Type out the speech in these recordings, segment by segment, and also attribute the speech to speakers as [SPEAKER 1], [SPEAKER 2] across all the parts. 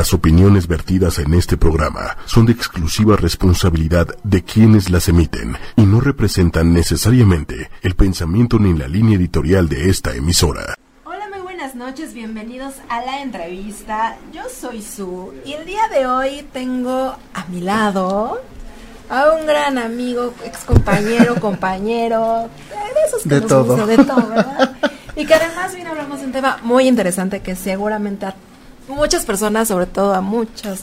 [SPEAKER 1] Las opiniones vertidas en este programa son de exclusiva responsabilidad de quienes las emiten y no representan necesariamente el pensamiento ni la línea editorial de esta emisora.
[SPEAKER 2] Hola, muy buenas noches, bienvenidos a la entrevista. Yo soy Su y el día de hoy tengo a mi lado a un gran amigo, ex compañero, compañero, de esos que
[SPEAKER 3] De
[SPEAKER 2] nos
[SPEAKER 3] todo.
[SPEAKER 2] gusta, de todo, ¿verdad? Y que además viene a hablarnos de un tema muy interesante que seguramente a muchas personas, sobre todo a muchas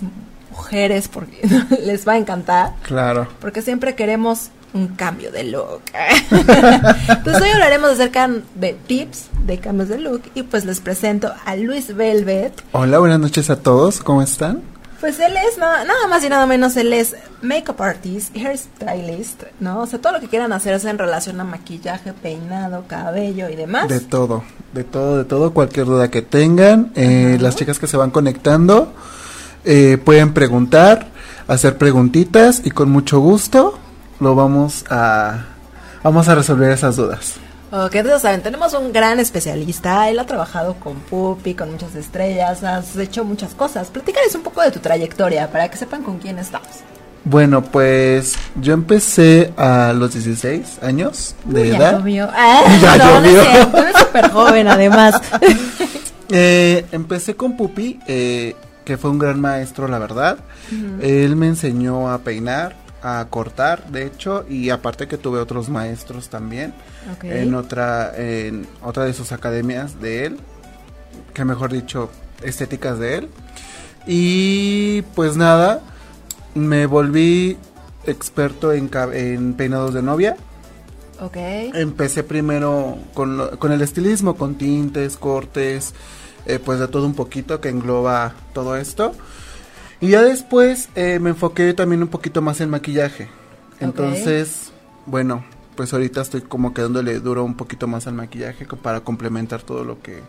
[SPEAKER 2] mujeres, porque les va a encantar,
[SPEAKER 3] Claro.
[SPEAKER 2] porque siempre queremos un cambio de look. Entonces hoy hablaremos acerca de tips de cambios de look y pues les presento a Luis Velvet.
[SPEAKER 3] Hola, buenas noches a todos. ¿Cómo están?
[SPEAKER 2] Pues él es nada, nada más y nada menos, él es makeup artist, hairstylist, ¿no? O sea, todo lo que quieran hacerse en relación a maquillaje, peinado, cabello y demás.
[SPEAKER 3] De todo, de todo, de todo. Cualquier duda que tengan, eh, las chicas que se van conectando eh, pueden preguntar, hacer preguntitas y con mucho gusto lo vamos a vamos a resolver esas dudas.
[SPEAKER 2] Ok, entonces saben, tenemos un gran especialista, él ha trabajado con Puppy, con muchas estrellas, has hecho muchas cosas. Platícales un poco de tu trayectoria para que sepan con quién estamos.
[SPEAKER 3] Bueno, pues yo empecé a los 16 años de
[SPEAKER 2] Uy, ya
[SPEAKER 3] edad.
[SPEAKER 2] llovió. Ah,
[SPEAKER 3] Ya
[SPEAKER 2] no,
[SPEAKER 3] llovió.
[SPEAKER 2] eres súper joven además.
[SPEAKER 3] Eh, empecé con Pupi, eh, que fue un gran maestro, la verdad. Él me enseñó a peinar, a cortar, de hecho, y aparte que tuve otros maestros también en otra, en otra de sus academias de él, que mejor dicho, estéticas de él. Y pues nada, me volví experto en, en peinados de novia.
[SPEAKER 2] Ok.
[SPEAKER 3] Empecé primero con, lo- con el estilismo, con tintes, cortes, eh, pues de todo un poquito que engloba todo esto. Y ya después eh, me enfoqué también un poquito más en maquillaje. Entonces, bueno, pues ahorita estoy como quedándole duro un poquito más al maquillaje para complementar todo lo que,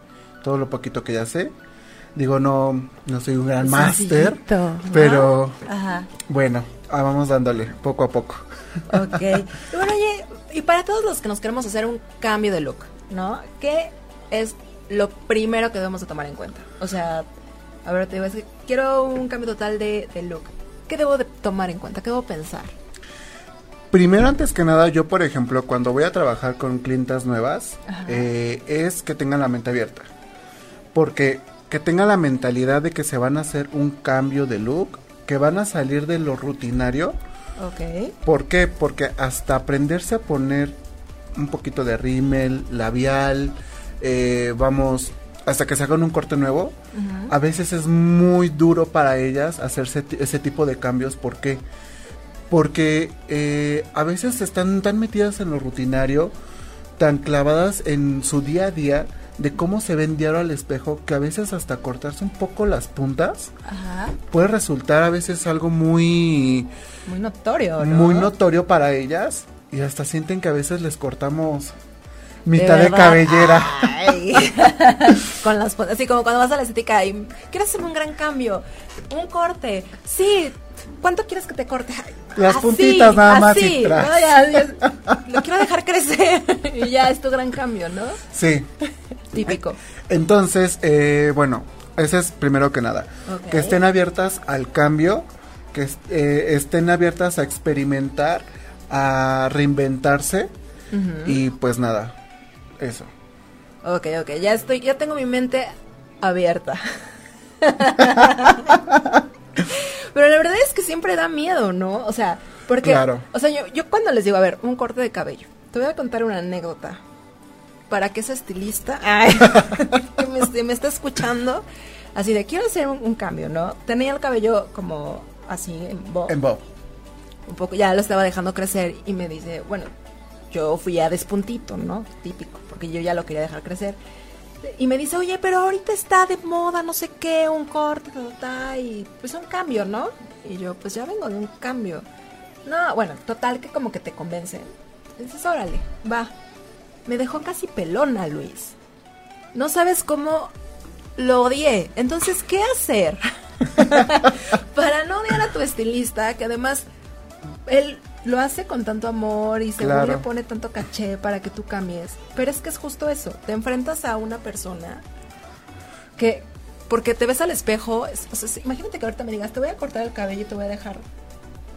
[SPEAKER 3] todo lo poquito que ya sé. Digo, no, no soy un gran máster, pero
[SPEAKER 2] Ajá.
[SPEAKER 3] bueno, ah, vamos dándole poco a poco.
[SPEAKER 2] Ok. Y bueno, oye, y para todos los que nos queremos hacer un cambio de look, ¿no? ¿Qué es lo primero que debemos de tomar en cuenta? O sea, a ver, te digo, es que quiero un cambio total de, de look. ¿Qué debo de tomar en cuenta? ¿Qué debo pensar?
[SPEAKER 3] Primero, antes que nada, yo, por ejemplo, cuando voy a trabajar con clientas nuevas, eh, es que tengan la mente abierta. Porque que tengan la mentalidad de que se van a hacer un cambio de look, que van a salir de lo rutinario.
[SPEAKER 2] Ok.
[SPEAKER 3] ¿Por qué? Porque hasta aprenderse a poner un poquito de rímel, labial, eh, vamos, hasta que se hagan un corte nuevo, a veces es muy duro para ellas hacerse ese tipo de cambios. ¿Por qué? Porque eh, a veces están tan metidas en lo rutinario, tan clavadas en su día a día, de cómo se ven diario al espejo, que a veces hasta cortarse un poco las puntas
[SPEAKER 2] Ajá.
[SPEAKER 3] puede resultar a veces algo muy,
[SPEAKER 2] Muy notorio, ¿no?
[SPEAKER 3] muy notorio para ellas. Y hasta sienten que a veces les cortamos mitad de, cabellera.
[SPEAKER 2] Con las así como cuando vas a la estética y quieres hacer un gran cambio, un corte. Sí, ¿cuánto quieres que te corte?
[SPEAKER 3] Las
[SPEAKER 2] así,
[SPEAKER 3] puntitas nada más y tras.
[SPEAKER 2] ¿no? Ya, ya, lo quiero dejar crecer y ya es tu gran cambio, ¿no?
[SPEAKER 3] Sí.
[SPEAKER 2] Típico.
[SPEAKER 3] Entonces, eh, bueno, ese es primero que nada. Que estén abiertas al cambio, que eh, estén abiertas a experimentar, a reinventarse. Y pues nada, eso.
[SPEAKER 2] Ok, ok, ya estoy, ya tengo mi mente abierta. Pero la verdad es que siempre da miedo, ¿no? O sea, porque,
[SPEAKER 3] Claro.
[SPEAKER 2] o sea, yo, yo cuando les digo, a ver, un corte de cabello, te voy a contar una anécdota. Para que ese estilista ay, que me está escuchando, así de, quiero hacer un, un cambio, ¿no? Tenía el cabello como así, en bob,
[SPEAKER 3] En Bob.
[SPEAKER 2] un poco, ya lo estaba dejando crecer y me dice, bueno, yo fui a despuntito, ¿no? Típico, porque yo ya lo quería dejar crecer. Y me dice, oye, pero ahorita está de moda, no sé qué, un corte, ta, ta, ta, y pues un cambio, ¿no? Y yo, pues ya vengo de un cambio. No, bueno, total que como que te convencen. Dices, órale, va. Me dejó casi pelona, Luis. No sabes cómo lo odié. Entonces, ¿qué hacer? Para no odiar a tu estilista, que además él lo hace con tanto amor y según
[SPEAKER 3] Claro.
[SPEAKER 2] le pone tanto caché para que tú cambies. Pero es que es justo eso. Te enfrentas a una persona que Porque te ves al espejo, es- o sea, sí, imagínate que ahorita me digas, te voy a cortar el cabello y te voy a dejar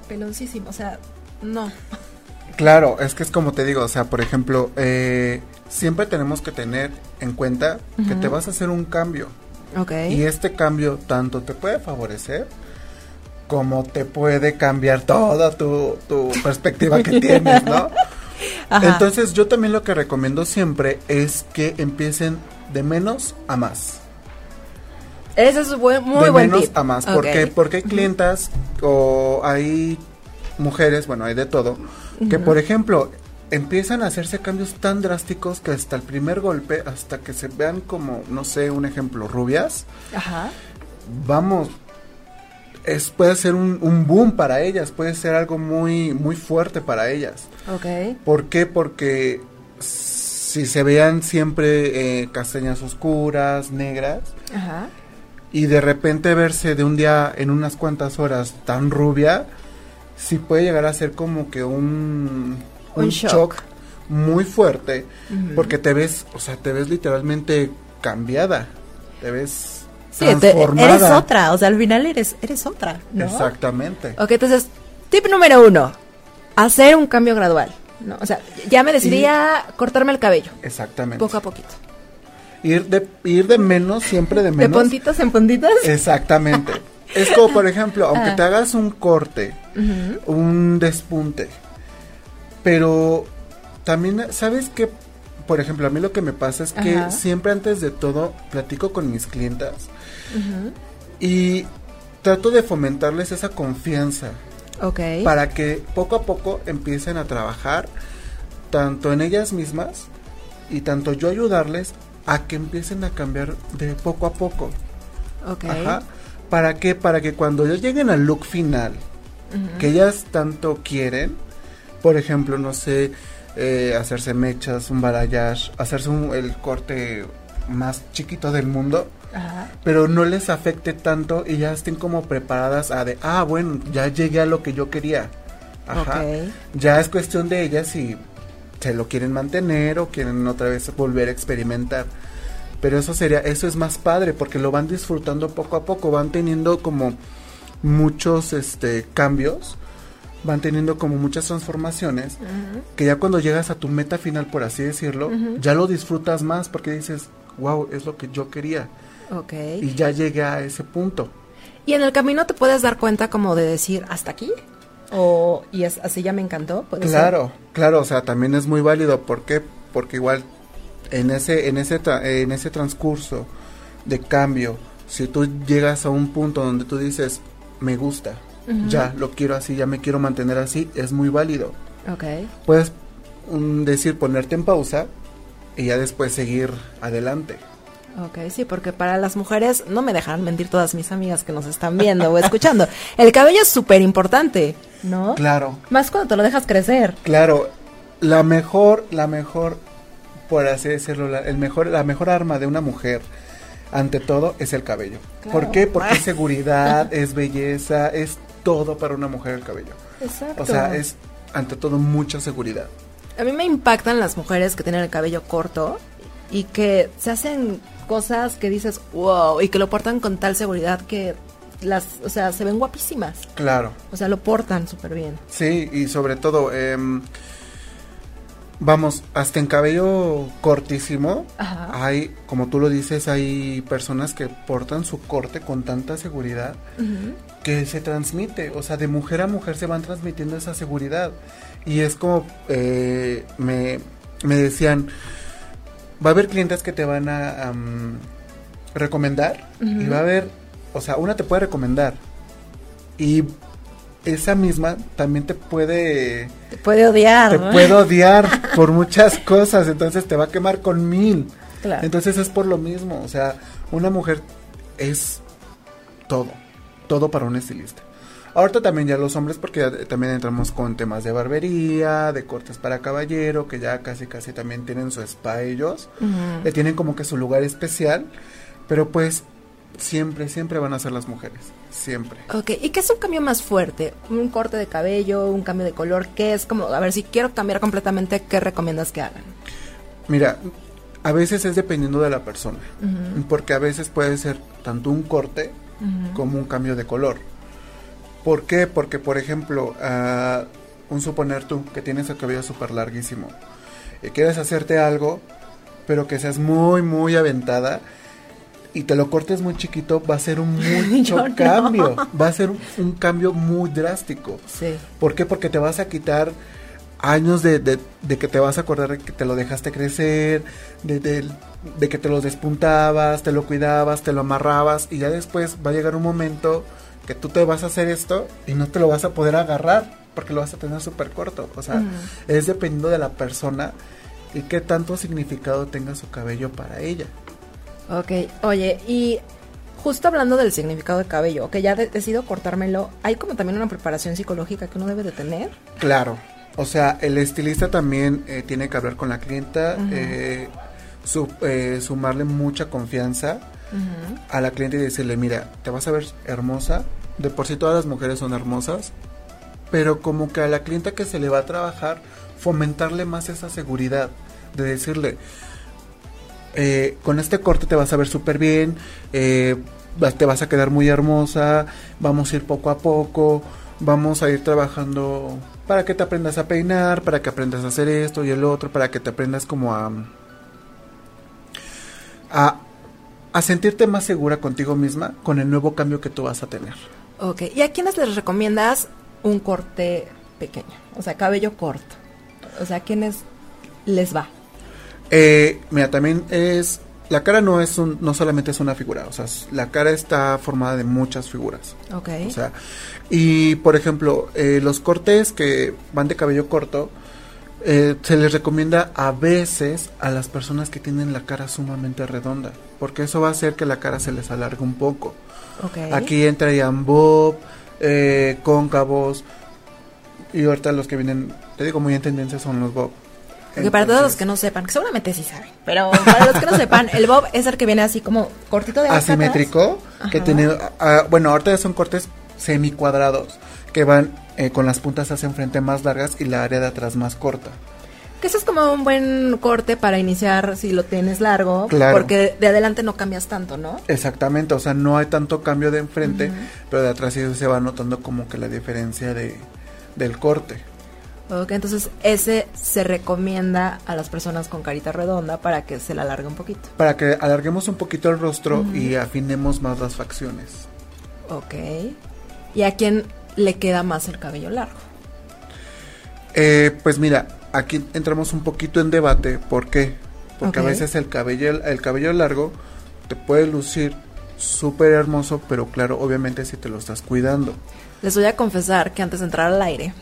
[SPEAKER 2] peloncísimo, o sea, no.
[SPEAKER 3] Claro, es que es como te digo, o sea, por ejemplo, eh, siempre tenemos que tener en cuenta que te vas a hacer un cambio.
[SPEAKER 2] Ok.
[SPEAKER 3] Y este cambio tanto te puede favorecer como te puede cambiar toda tu, tu perspectiva que tienes, ¿no?
[SPEAKER 2] Ajá.
[SPEAKER 3] Entonces yo también lo que recomiendo siempre es que empiecen de menos a más.
[SPEAKER 2] Ese es buen- muy
[SPEAKER 3] de
[SPEAKER 2] buen
[SPEAKER 3] menos
[SPEAKER 2] tip.
[SPEAKER 3] a más.
[SPEAKER 2] Ok.
[SPEAKER 3] Porque, porque hay clientas o hay mujeres, bueno, hay de todo, que por ejemplo empiezan a hacerse cambios tan drásticos que hasta el primer golpe, hasta que se vean como, no sé, un ejemplo, rubias,
[SPEAKER 2] Ajá.
[SPEAKER 3] vamos, es, puede ser un, un boom para ellas, puede ser algo muy, muy fuerte para ellas.
[SPEAKER 2] Ok.
[SPEAKER 3] ¿Por qué? Porque si se vean siempre eh, castañas oscuras, negras,
[SPEAKER 2] Ajá.
[SPEAKER 3] y de repente verse de un día en unas cuantas horas tan rubia, sí puede llegar a ser como que un,
[SPEAKER 2] Un shock.
[SPEAKER 3] muy fuerte, porque te ves, o sea, te ves literalmente cambiada, te ves
[SPEAKER 2] Sí,
[SPEAKER 3] transformada.
[SPEAKER 2] eres otra, o sea, al final eres, eres otra, ¿no?
[SPEAKER 3] Exactamente.
[SPEAKER 2] Ok, entonces, tip número uno, hacer un cambio gradual, ¿no? O sea, ya me decidí a cortarme el cabello,
[SPEAKER 3] Exactamente.
[SPEAKER 2] poco a poquito.
[SPEAKER 3] Ir de ir de menos, siempre de
[SPEAKER 2] De
[SPEAKER 3] menos.
[SPEAKER 2] puntitas en puntitas.
[SPEAKER 3] Exactamente. es como, por ejemplo, aunque
[SPEAKER 2] Ah.
[SPEAKER 3] te hagas un corte, un despunte, pero también, ¿sabes qué? Por ejemplo, a mí lo que me pasa es que
[SPEAKER 2] Ajá.
[SPEAKER 3] siempre antes de todo platico con mis clientas y trato de fomentarles esa confianza
[SPEAKER 2] Ok.
[SPEAKER 3] para que poco a poco empiecen a trabajar tanto en ellas mismas y tanto yo ayudarles a que empiecen a cambiar de poco a poco.
[SPEAKER 2] Ok.
[SPEAKER 3] Ajá. ¿Para qué? Para que cuando ya lleguen al look final, que ellas tanto quieren, por ejemplo, no sé, eh, hacerse mechas, un balayage, hacerse un- el corte más chiquito del mundo,
[SPEAKER 2] Ajá.
[SPEAKER 3] pero no les afecte tanto y ya estén como preparadas a de, ah, bueno, ya llegué a lo que yo quería. Ajá. Ya es cuestión de ellas si se lo quieren mantener o quieren otra vez volver a experimentar. Pero eso sería, eso es más padre porque lo van disfrutando poco a poco, van teniendo como muchos este cambios, van teniendo como muchas transformaciones
[SPEAKER 2] Ujú.
[SPEAKER 3] que ya cuando llegas a tu meta final, por así decirlo,
[SPEAKER 2] Ujú.
[SPEAKER 3] ya lo disfrutas más porque dices, wow, es lo que yo quería
[SPEAKER 2] Ok.
[SPEAKER 3] y ya llegué a ese punto.
[SPEAKER 2] Y en el camino te puedes dar cuenta como de decir, ¿hasta aquí? O, y es, así ya me encantó. ¿puede ser?
[SPEAKER 3] Claro, claro, o sea, también es muy válido. ¿Por qué? Porque igual en ese, en ese, tra- en ese transcurso de cambio, si tú llegas a un punto donde tú dices, me gusta, Ya lo quiero así, ya me quiero mantener así, es muy válido.
[SPEAKER 2] Ok.
[SPEAKER 3] Puedes mm, decir, ponerte en pausa y ya después seguir adelante.
[SPEAKER 2] Ok, sí, porque para las mujeres, no me dejarán mentir todas mis amigas que nos están viendo o escuchando, el cabello es súper importante, ¿no?
[SPEAKER 3] Claro,
[SPEAKER 2] Más cuando te lo dejas crecer.
[SPEAKER 3] claro, la mejor, la mejor, por así decirlo, la, el mejor, la mejor arma de una mujer ante todo es el cabello.
[SPEAKER 2] Claro.
[SPEAKER 3] ¿Por qué? Porque es seguridad, es belleza, es todo para una mujer el cabello.
[SPEAKER 2] Exacto.
[SPEAKER 3] O sea, es ante todo mucha seguridad.
[SPEAKER 2] A mí me impactan las mujeres que tienen el cabello corto y que se hacen cosas que dices, wow, y que lo portan con tal seguridad que las, o sea, se ven guapísimas.
[SPEAKER 3] Claro.
[SPEAKER 2] O sea, lo portan súper bien.
[SPEAKER 3] Sí, y sobre todo, em, vamos, hasta en cabello cortísimo,
[SPEAKER 2] Ajá.
[SPEAKER 3] hay, como tú lo dices, hay personas que portan su corte con tanta seguridad que se transmite, o sea, de mujer a mujer se van transmitiendo esa seguridad. Y es como, eh, me, me decían, va a haber clientes que te van a recomendar y va a haber, o sea, una te puede recomendar y esa misma también te puede
[SPEAKER 2] Te puede odiar.
[SPEAKER 3] te
[SPEAKER 2] ¿no?
[SPEAKER 3] puede odiar por muchas cosas, entonces te va a quemar con mil.
[SPEAKER 2] Claro.
[SPEAKER 3] Entonces es por lo mismo, o sea, una mujer es todo, todo para un estilista. Ahorita también ya los hombres, porque ya también entramos con temas de barbería, de cortes para caballero, que ya casi casi también tienen su spa ellos, eh, tienen como que su lugar especial, pero pues siempre, siempre van a ser las mujeres, siempre.
[SPEAKER 2] Ok, ¿y qué es un cambio más fuerte? ¿Un corte de cabello? ¿Un cambio de color? ¿Qué es como, a ver, si quiero cambiar completamente, ¿qué recomiendas que hagan?
[SPEAKER 3] Mira, a veces es dependiendo de la persona, porque a veces puede ser tanto un corte como un cambio de color. ¿Por qué? Porque, por ejemplo, uh, un suponer tú que tienes el cabello súper larguísimo y quieres hacerte algo, pero que seas muy, muy aventada y te lo cortes muy chiquito, va a ser un mucho cambio. Va a ser un, cambio muy drástico.
[SPEAKER 2] Sí.
[SPEAKER 3] ¿Por qué? Porque te vas a quitar años de, de, que te vas a acordar de que te lo dejaste crecer, de, de, que te lo despuntabas, te lo cuidabas, te lo amarrabas y ya después va a llegar un momento que tú te vas a hacer esto y no te lo vas a poder agarrar porque lo vas a tener súper corto. O sea, es dependiendo de la persona y qué tanto significado tenga su cabello para ella.
[SPEAKER 2] Ok, oye, y justo hablando del significado de cabello, que ya decido cortármelo, ¿hay como también una preparación psicológica que uno debe de tener?
[SPEAKER 3] Claro, o sea, el estilista también eh, tiene que hablar con la clienta, eh, eh, sumarle mucha confianza a la cliente y decirle, mira, te vas a ver hermosa, de por sí todas las mujeres son hermosas, pero como que a la clienta que se le va a trabajar, fomentarle más esa seguridad, de decirle, con este corte te vas a ver súper bien, te vas a quedar muy hermosa, vamos a ir poco a poco, vamos a ir trabajando para que te aprendas a peinar, para que aprendas a hacer esto y el otro, para que te aprendas como a, a, sentirte más segura contigo misma con el nuevo cambio que tú vas a tener.
[SPEAKER 2] Ok, ¿y a quiénes les recomiendas un corte pequeño? O sea, cabello corto. O sea, ¿a quiénes les va?
[SPEAKER 3] Eh, mira, también es la cara no es un, no solamente es una figura, o sea, la cara está formada de muchas figuras.
[SPEAKER 2] Ok.
[SPEAKER 3] O sea, y por ejemplo, eh, los cortes que van de cabello corto, eh, se les recomienda a veces a las personas que tienen la cara sumamente redonda, porque eso va a hacer que la cara se les alargue un poco.
[SPEAKER 2] Okay.
[SPEAKER 3] Aquí entrarían bob, eh, cóncavos, y ahorita los que vienen, te digo, muy en tendencia son los bob.
[SPEAKER 2] Porque para todos los que no sepan, que seguramente sí saben, pero para los que no sepan, el bob es el que viene así como cortito de
[SPEAKER 3] Asimétrico, que tiene, ah, bueno, ahorita ya son cortes semi-cuadrados, que van eh, con las puntas hacia enfrente más largas y la área de atrás más corta.
[SPEAKER 2] Que eso es como un buen corte para iniciar si lo tienes largo, porque de adelante no cambias tanto, ¿no?
[SPEAKER 3] Exactamente, o sea, no hay tanto cambio de enfrente, pero de atrás sí se va notando como que la diferencia de, del corte.
[SPEAKER 2] Entonces ese se recomienda a las personas con carita redonda para que se la alargue un poquito.
[SPEAKER 3] Para que alarguemos un poquito el rostro y afinemos más las facciones.
[SPEAKER 2] Ok. ¿Y a quién le queda más el cabello largo?
[SPEAKER 3] Eh, pues mira, aquí entramos un poquito en debate. ¿Por qué? Porque a veces el cabello, el cabello largo te puede lucir súper hermoso, pero claro, obviamente si te lo estás cuidando.
[SPEAKER 2] Les voy a confesar que antes de entrar al aire,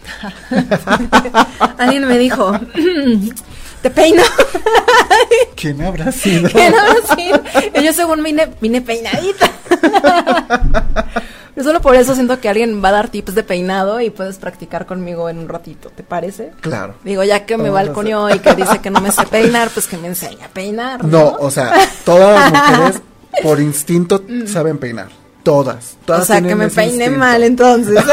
[SPEAKER 2] alguien me dijo, ¿te peino?
[SPEAKER 3] ¿Quién habrá sido?
[SPEAKER 2] ¿Quién habrá sido? Y yo según vine, vine peinadita. solo por eso siento que alguien va a dar tips de peinado y puedes practicar conmigo en un ratito, ¿te parece?
[SPEAKER 3] Claro.
[SPEAKER 2] Digo, ya que me balconeó y que dice que no me sé peinar, pues que me enseñe a peinar.
[SPEAKER 3] No, no o sea, todas las mujeres por instinto saben peinar. Todas, todas.
[SPEAKER 2] O sea, que me peine mal entonces.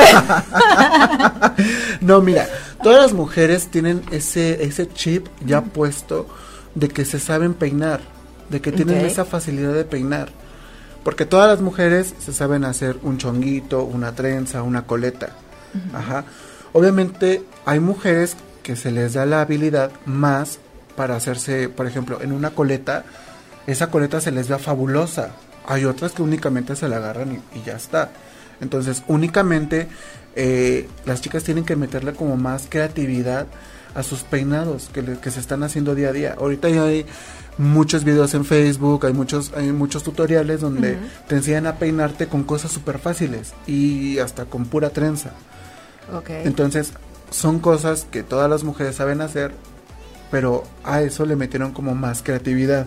[SPEAKER 3] no, mira, todas las mujeres tienen ese, ese chip ya puesto de que se saben peinar, de que tienen esa facilidad de peinar. Porque todas las mujeres se saben hacer un chonguito, una trenza, una coleta. Ajá. Obviamente hay mujeres que se les da la habilidad más para hacerse, por ejemplo, en una coleta, esa coleta se les da fabulosa. Hay otras que únicamente se la agarran y, ya está. Entonces, únicamente eh, las chicas tienen que meterle como más creatividad a sus peinados que, que, se están haciendo día a día. Ahorita ya hay muchos videos en Facebook, hay muchos, hay muchos tutoriales donde te enseñan a peinarte con cosas súper fáciles y hasta con pura trenza.
[SPEAKER 2] Okay.
[SPEAKER 3] Entonces, son cosas que todas las mujeres saben hacer, pero a eso le metieron como más creatividad.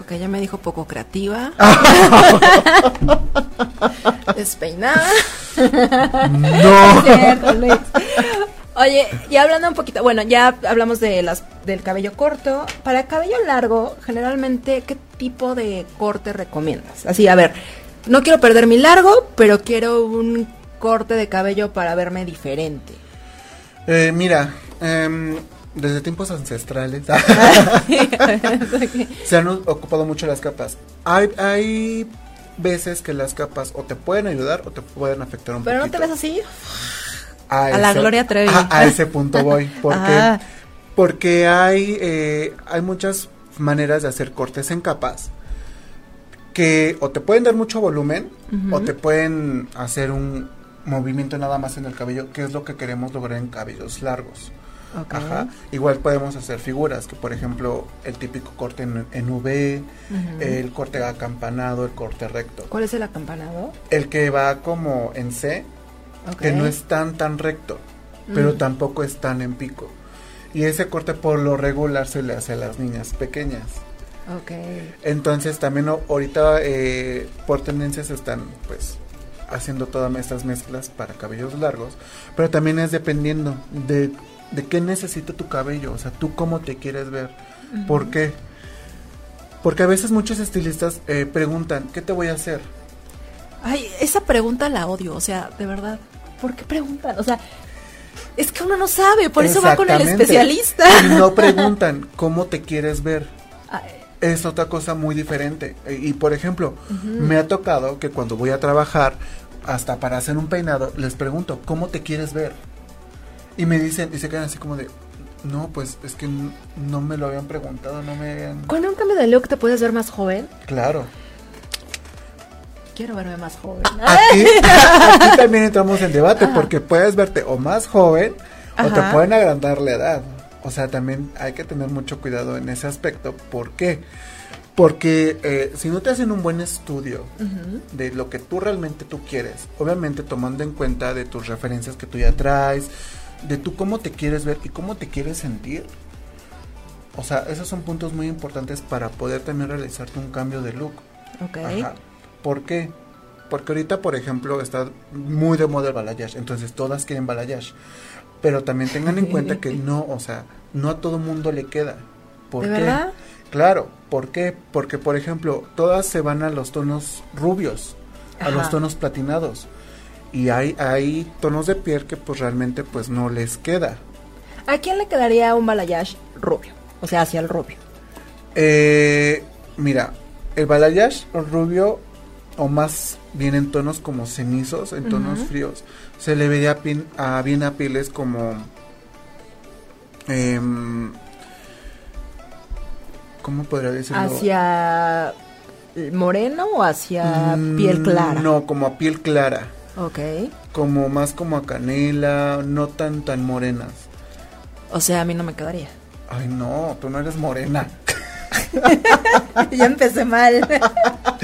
[SPEAKER 2] Ok, ya me dijo poco creativa. Despeinada.
[SPEAKER 3] No.
[SPEAKER 2] Oye, y hablando un poquito, bueno, ya hablamos de las del cabello corto. Para cabello largo, generalmente, ¿qué tipo de corte recomiendas? Así, a ver, no quiero perder mi largo, pero quiero un corte de cabello para verme diferente.
[SPEAKER 3] Eh, mira, em, desde tiempos ancestrales se han ocupado mucho las capas. Hay, hay veces que las capas o te pueden ayudar o te pueden afectar un
[SPEAKER 2] Pero
[SPEAKER 3] poquito.
[SPEAKER 2] no te ves así.
[SPEAKER 3] A,
[SPEAKER 2] A la Gloria Trevi.
[SPEAKER 3] A, a ese punto voy. Porque, porque hay, eh, hay muchas maneras de hacer cortes en capas que o te pueden dar mucho volumen o te pueden hacer un movimiento nada más en el cabello, que es lo que queremos lograr en cabellos largos.
[SPEAKER 2] Ok.
[SPEAKER 3] Ajá. Igual podemos hacer figuras, que por ejemplo el típico corte en, en V,
[SPEAKER 2] Ujú.
[SPEAKER 3] el corte acampanado, el corte recto.
[SPEAKER 2] ¿Cuál es el acampanado?
[SPEAKER 3] El que va como en C,
[SPEAKER 2] Ok.
[SPEAKER 3] que no es tan tan recto, pero
[SPEAKER 2] Mm.
[SPEAKER 3] tampoco es tan en pico. Y ese corte por lo regular se le hace a las niñas pequeñas. Entonces también ahorita eh, por tendencias están pues haciendo todas estas mezclas para cabellos largos, pero también es dependiendo de, de qué necesita tu cabello, o sea, tú cómo te quieres ver. ¿Por qué? Porque a veces muchos estilistas eh, preguntan, ¿qué te voy a hacer?
[SPEAKER 2] Ay, esa pregunta la odio, o sea, de verdad. ¿Por qué preguntan? O sea, es que uno no sabe, por eso va con el especialista.
[SPEAKER 3] Y no preguntan, ¿cómo te quieres ver?
[SPEAKER 2] Ay,
[SPEAKER 3] es otra cosa muy diferente. E- Y por ejemplo, me ha tocado que cuando voy a trabajar, hasta para hacer un peinado, les pregunto, ¿cómo te quieres ver? Y me dicen, y se quedan así como de, no, pues es que no me lo habían preguntado, no me habían...
[SPEAKER 2] Con un cambio de look te puedes ver más joven.
[SPEAKER 3] Claro.
[SPEAKER 2] Quiero verme más joven.
[SPEAKER 3] Aquí, aquí también entramos en debate,
[SPEAKER 2] Ajá.
[SPEAKER 3] porque puedes verte o más joven o te pueden agrandar la edad. O sea, también hay que tener mucho cuidado en ese aspecto. ¿Por qué? Porque eh, si no te hacen un buen estudio de lo que tú realmente tú quieres, obviamente tomando en cuenta de tus referencias que tú ya traes, de tú cómo te quieres ver y cómo te quieres sentir. O sea, esos son puntos muy importantes para poder también realizarte un cambio de look.
[SPEAKER 2] Ok.
[SPEAKER 3] Ajá. ¿Por qué? Porque ahorita, por ejemplo, está muy de moda el balayage, entonces todas quieren balayage. Pero también tengan en cuenta que no, o sea, no a todo mundo le queda. ¿Por
[SPEAKER 2] ¿De
[SPEAKER 3] qué?
[SPEAKER 2] verdad?
[SPEAKER 3] Claro, ¿por qué? Porque, por ejemplo, todas se van a los tonos rubios, a
[SPEAKER 2] Ajá.
[SPEAKER 3] los tonos platinados. Y hay, hay tonos de piel que pues realmente pues no les queda.
[SPEAKER 2] ¿A quién le quedaría un balayage rubio? O sea, hacia el rubio.
[SPEAKER 3] Eh, mira, el balayage rubio o más bien en tonos como cenizos, en tonos fríos, se le vería pin- a, bien a pieles como... em, ¿Cómo podría decirlo?
[SPEAKER 2] ¿Hacia moreno o hacia
[SPEAKER 3] Mm,
[SPEAKER 2] piel clara?
[SPEAKER 3] No, como a piel clara.
[SPEAKER 2] Ok.
[SPEAKER 3] Como más como a canela, no tan tan morenas.
[SPEAKER 2] O sea, a mí no me quedaría.
[SPEAKER 3] Ay, no, tú no eres morena.
[SPEAKER 2] ya empecé mal.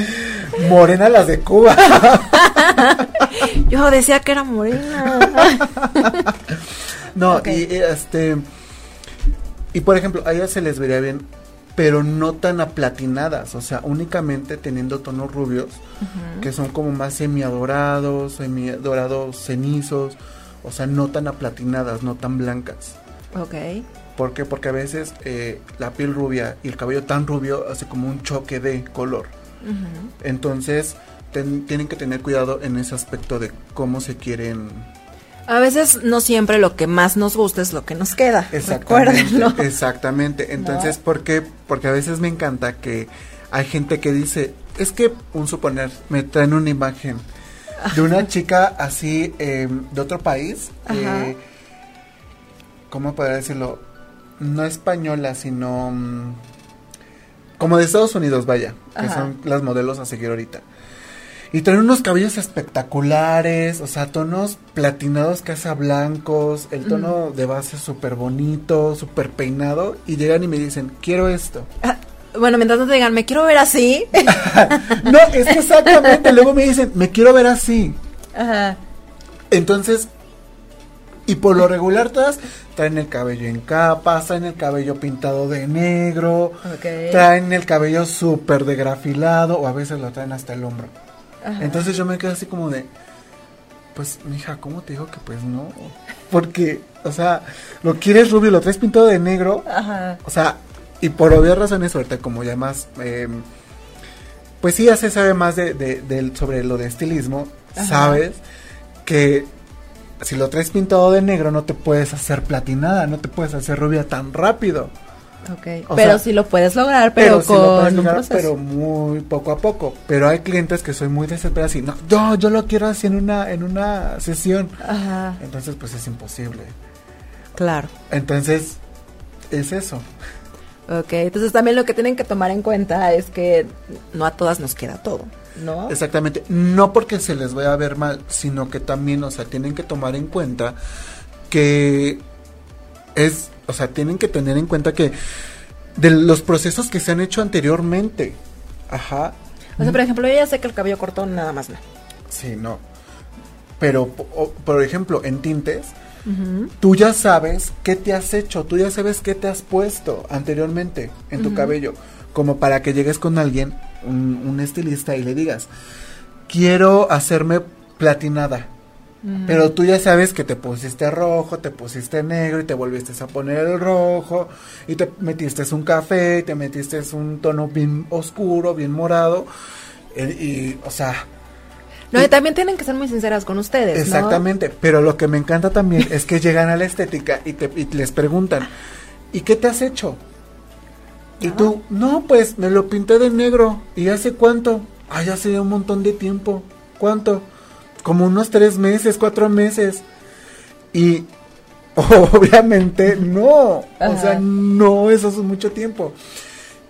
[SPEAKER 3] Morena las de Cuba.
[SPEAKER 2] Yo decía que era morena.
[SPEAKER 3] No, y, este. Y por ejemplo, a ellas se les vería bien, pero no tan aplatinadas, o sea, únicamente teniendo tonos rubios, que son como más semiadorados, semiadorados cenizos, o sea, no tan aplatinadas, no tan blancas.
[SPEAKER 2] ok.
[SPEAKER 3] ¿Por qué? Porque a veces eh, la piel rubia y el cabello tan rubio hace como un choque de color. Entonces, ten- tienen que tener cuidado en ese aspecto de cómo se quieren
[SPEAKER 2] A veces no siempre lo que más nos gusta es lo que nos queda.
[SPEAKER 3] Exactamente,
[SPEAKER 2] Recuérdenlo.
[SPEAKER 3] exactamente. Entonces, ¿por qué? Porque a veces me encanta que hay gente que dice, es que, un suponer, me traen una imagen de una chica así eh, de otro país, eh, ¿cómo podría decirlo? No española, sino mm, como de Estados Unidos, vaya, que son las modelos a seguir ahorita. Y traen unos cabellos espectaculares, o sea, tonos platinados casi a blancos, el tono de base súper bonito, súper peinado, y llegan y me dicen, quiero esto.
[SPEAKER 2] Ah, Bueno, mientras no te digan, me quiero ver así.
[SPEAKER 3] no, es que exactamente, luego me dicen, me quiero ver así.
[SPEAKER 2] Ajá.
[SPEAKER 3] Entonces, y por lo regular todas traen el cabello en capas, traen el cabello pintado de negro,
[SPEAKER 2] Ok.
[SPEAKER 3] traen el cabello súper degrafilado, o a veces lo traen hasta el hombro.
[SPEAKER 2] Ajá.
[SPEAKER 3] Entonces yo me quedo así como de, pues, mija, ¿cómo te digo que pues no? Porque, o sea, lo quieres rubio, lo traes pintado de negro,
[SPEAKER 2] Ajá.
[SPEAKER 3] o sea, y por obvias razones, ahorita como ya más, eh, pues sí, ya se sabe más de, de- sobre lo de estilismo,
[SPEAKER 2] Ajá.
[SPEAKER 3] sabes que si lo traes pintado de negro no te puedes hacer platinada, no te puedes hacer rubia tan rápido.
[SPEAKER 2] Ok, pero sí lo puedes lograr, pero,
[SPEAKER 3] sí lo
[SPEAKER 2] con
[SPEAKER 3] puedes
[SPEAKER 2] un
[SPEAKER 3] lograr,
[SPEAKER 2] proceso.
[SPEAKER 3] pero muy poco a poco. Pero hay clientes que soy muy desesperados y no, yo, yo lo quiero así en una, en una sesión.
[SPEAKER 2] Ajá,
[SPEAKER 3] Entonces, pues es imposible.
[SPEAKER 2] claro.
[SPEAKER 3] Entonces, es eso.
[SPEAKER 2] Ok, entonces también lo que tienen que tomar en cuenta es que no a todas nos queda todo, ¿no?
[SPEAKER 3] Exactamente. No porque se les vaya a ver mal, sino que también, o sea, tienen que tomar en cuenta que es, o sea, tienen que tener en cuenta que de los procesos que se han hecho anteriormente. Ajá.
[SPEAKER 2] O sea, por ejemplo, yo ya sé que el cabello corto nada más no.
[SPEAKER 3] Sí, no. Pero, o- por ejemplo, en tintes, tú ya sabes qué te has hecho, tú ya sabes qué te has puesto anteriormente en tu cabello, como para que llegues con alguien, un, un estilista, y le digas, quiero hacerme platinada. Pero tú ya sabes que te pusiste rojo, te pusiste negro y te volviste a poner el rojo y te metiste un café, y te metiste un tono bien oscuro, bien morado. eh, y, o sea,
[SPEAKER 2] No, y también tienen que ser muy sinceras con ustedes, ¿no?
[SPEAKER 3] Exactamente, pero lo que me encanta también es que llegan a la estética y, te, y les preguntan, ¿y qué te has hecho? Y tú, no, pues me lo pinté de negro. ¿Y hace cuánto? Ay, hace un montón de tiempo. ¿Cuánto? Como unos tres meses, cuatro meses. Y obviamente no. O sea, no, eso es mucho tiempo.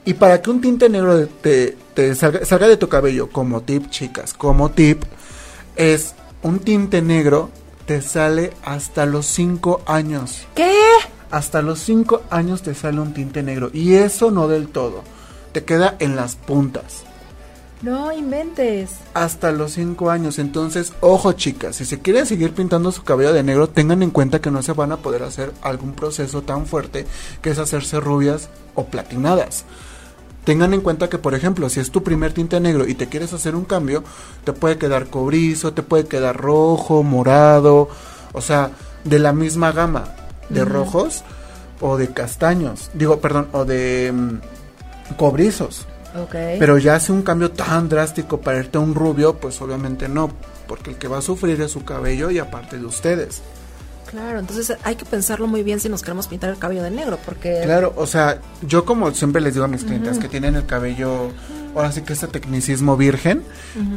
[SPEAKER 3] Y para que un tinte negro te, te salga, salga de tu cabello, como tip, chicas, como tip, es un tinte negro te sale hasta los 5 años.
[SPEAKER 2] ¿Qué?
[SPEAKER 3] Hasta los 5 años te sale un tinte negro. Y eso no del todo. Te queda en las puntas.
[SPEAKER 2] No inventes.
[SPEAKER 3] Hasta los 5 años. Entonces, ojo chicas, si se quieren seguir pintando su cabello de negro, tengan en cuenta que no se van a poder hacer algún proceso tan fuerte que es hacerse rubias o platinadas. Tengan en cuenta que, por ejemplo, si es tu primer tinte negro y te quieres hacer un cambio, te puede quedar cobrizo, te puede quedar rojo, morado, o sea, de la misma gama de rojos o de castaños, digo, perdón, o de mm, cobrizos. Pero ya hace un cambio tan drástico para irte a un rubio, pues obviamente no, porque el que va a sufrir es su cabello y aparte de ustedes.
[SPEAKER 2] Claro, entonces hay que pensarlo muy bien si nos queremos pintar el cabello de negro, porque...
[SPEAKER 3] Claro, o sea, yo como siempre les digo a mis clientes que tienen el cabello, ahora sí que este tecnicismo virgen,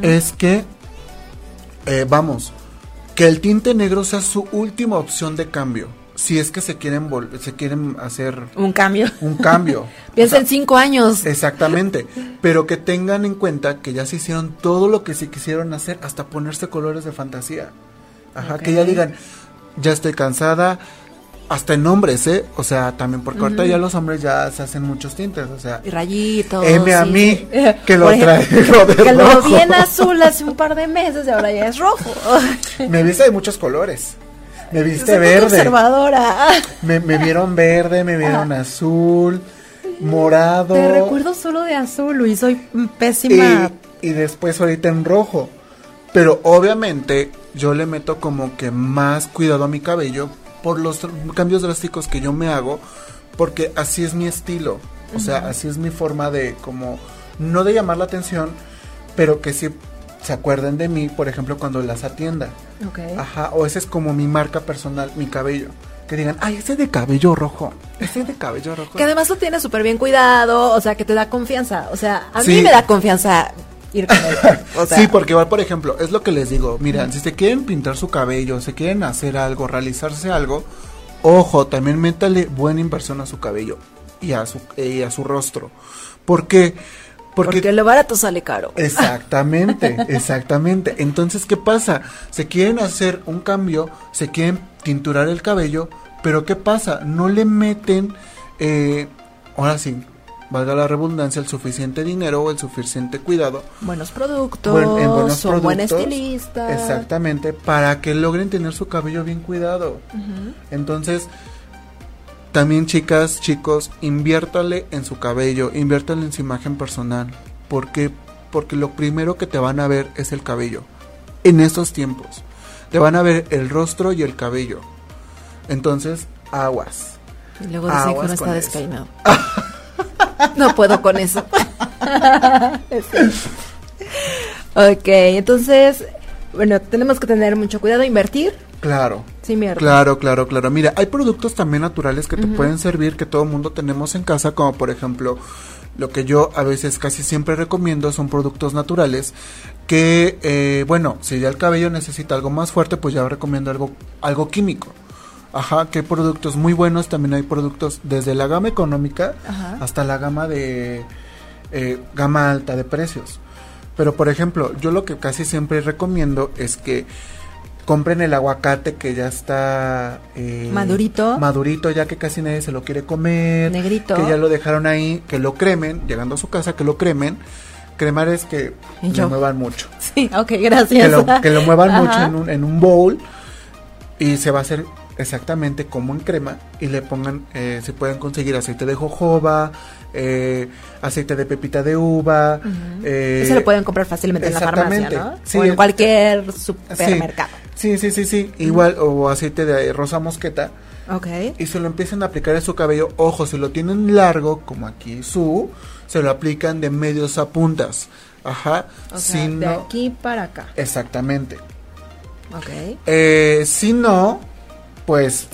[SPEAKER 3] es que, eh, vamos, que el tinte negro sea su última opción de cambio. Si es que se quieren se quieren hacer
[SPEAKER 2] Un cambio.
[SPEAKER 3] un cambio.
[SPEAKER 2] Piensa
[SPEAKER 3] O sea,
[SPEAKER 2] en cinco años.
[SPEAKER 3] Exactamente, pero que tengan en cuenta que ya se hicieron todo lo que se quisieron hacer, hasta ponerse colores de fantasía. Ajá, que ya digan, ya estoy cansada, hasta en hombres, ¿eh? O sea, también porque ahorita ya los hombres ya se hacen muchos tintes, o sea,
[SPEAKER 2] Y rayitos.
[SPEAKER 3] M a
[SPEAKER 2] sí,
[SPEAKER 3] mí, que lo traigo de
[SPEAKER 2] Que lo vi en azul hace un par de meses y ahora ya es rojo.
[SPEAKER 3] me viste de muchos colores. Me viste verde,
[SPEAKER 2] conservadora.
[SPEAKER 3] me, me vieron verde, me vieron azul, morado.
[SPEAKER 2] Te recuerdo solo de azul, Luis. Soy pésima.
[SPEAKER 3] y, y después ahorita en rojo. Pero obviamente yo le meto como que más cuidado a mi cabello por los cambios drásticos que yo me hago, porque así es mi estilo. O sea, así es mi forma de como, no de llamar la atención, pero que sí se acuerden de mí, por ejemplo, cuando las atienda.
[SPEAKER 2] Ok.
[SPEAKER 3] Ajá, o ese es como mi marca personal, mi cabello. Que digan, ay, ese de cabello rojo, ese de cabello rojo.
[SPEAKER 2] Que además lo tienes súper bien cuidado, o sea, que te da confianza. O sea, a
[SPEAKER 3] Sí.
[SPEAKER 2] mí me da confianza ir con él. O sea,
[SPEAKER 3] sí, porque igual, por ejemplo, es lo que les digo. Miren, si se quieren pintar su cabello, si quieren hacer algo, realizarse algo, ojo, también métale buena inversión a su cabello y a su, y a su rostro. ¿Por qué? Porque,
[SPEAKER 2] porque lo barato sale caro.
[SPEAKER 3] Exactamente, exactamente. Entonces, ¿qué pasa? Se quieren hacer un cambio, se quieren tinturar el cabello, pero ¿qué pasa? No le meten, eh, ahora sí, valga la redundancia, el suficiente dinero o el suficiente cuidado
[SPEAKER 2] Buenos productos,
[SPEAKER 3] buen- en buenos
[SPEAKER 2] un buen
[SPEAKER 3] productos,
[SPEAKER 2] estilista.
[SPEAKER 3] Exactamente, para que logren tener su cabello bien cuidado. Entonces, también chicas, chicos, inviértale en su cabello, inviértale en su imagen personal. ¿Por qué? Porque lo primero que te van a ver es el cabello. En estos tiempos. Te van a ver el rostro y el cabello. Entonces, aguas.
[SPEAKER 2] Y luego dicen que uno está despeinado. no puedo con eso. ok, entonces, bueno, tenemos que tener mucho cuidado, invertir.
[SPEAKER 3] Claro.
[SPEAKER 2] Sí, mierda.
[SPEAKER 3] Claro, claro, claro. Mira, hay productos también naturales que te pueden servir, que todo mundo tenemos en casa, como por ejemplo, lo que yo a veces casi siempre recomiendo son productos naturales que, eh, bueno, si ya el cabello necesita algo más fuerte, pues ya recomiendo algo, algo químico. Ajá, que hay productos muy buenos, también hay productos desde la gama económica
[SPEAKER 2] Ajá.
[SPEAKER 3] hasta la gama de eh, gama alta de precios. Pero por ejemplo, yo lo que casi siempre recomiendo es que compren el aguacate que ya está eh,
[SPEAKER 2] Madurito.
[SPEAKER 3] madurito, ya que casi nadie se lo quiere comer,
[SPEAKER 2] Negrito.
[SPEAKER 3] que ya lo dejaron ahí, que lo cremen, llegando a su casa, que lo cremen. Cremar es que lo muevan mucho
[SPEAKER 2] Sí, ok, gracias.
[SPEAKER 3] que lo, que lo muevan
[SPEAKER 2] Ajá.
[SPEAKER 3] mucho en un, en un bowl y se va a hacer exactamente como en crema y le pongan, eh, se pueden conseguir aceite de jojoba, eh, aceite de pepita de uva. eh,
[SPEAKER 2] Eso lo pueden comprar fácilmente en la farmacia. ¿no?
[SPEAKER 3] Sí,
[SPEAKER 2] o en
[SPEAKER 3] es-
[SPEAKER 2] cualquier supermercado.
[SPEAKER 3] Sí, sí, sí, sí, igual, o aceite de rosa mosqueta.
[SPEAKER 2] Ok.
[SPEAKER 3] Y se lo empiezan a aplicar en su cabello. Ojo, si lo tienen largo, como aquí su, se lo aplican de medios a puntas. Ajá.
[SPEAKER 2] O
[SPEAKER 3] si
[SPEAKER 2] sea, de
[SPEAKER 3] no,
[SPEAKER 2] aquí para acá.
[SPEAKER 3] exactamente.
[SPEAKER 2] Ok.
[SPEAKER 3] Eh, si no, pues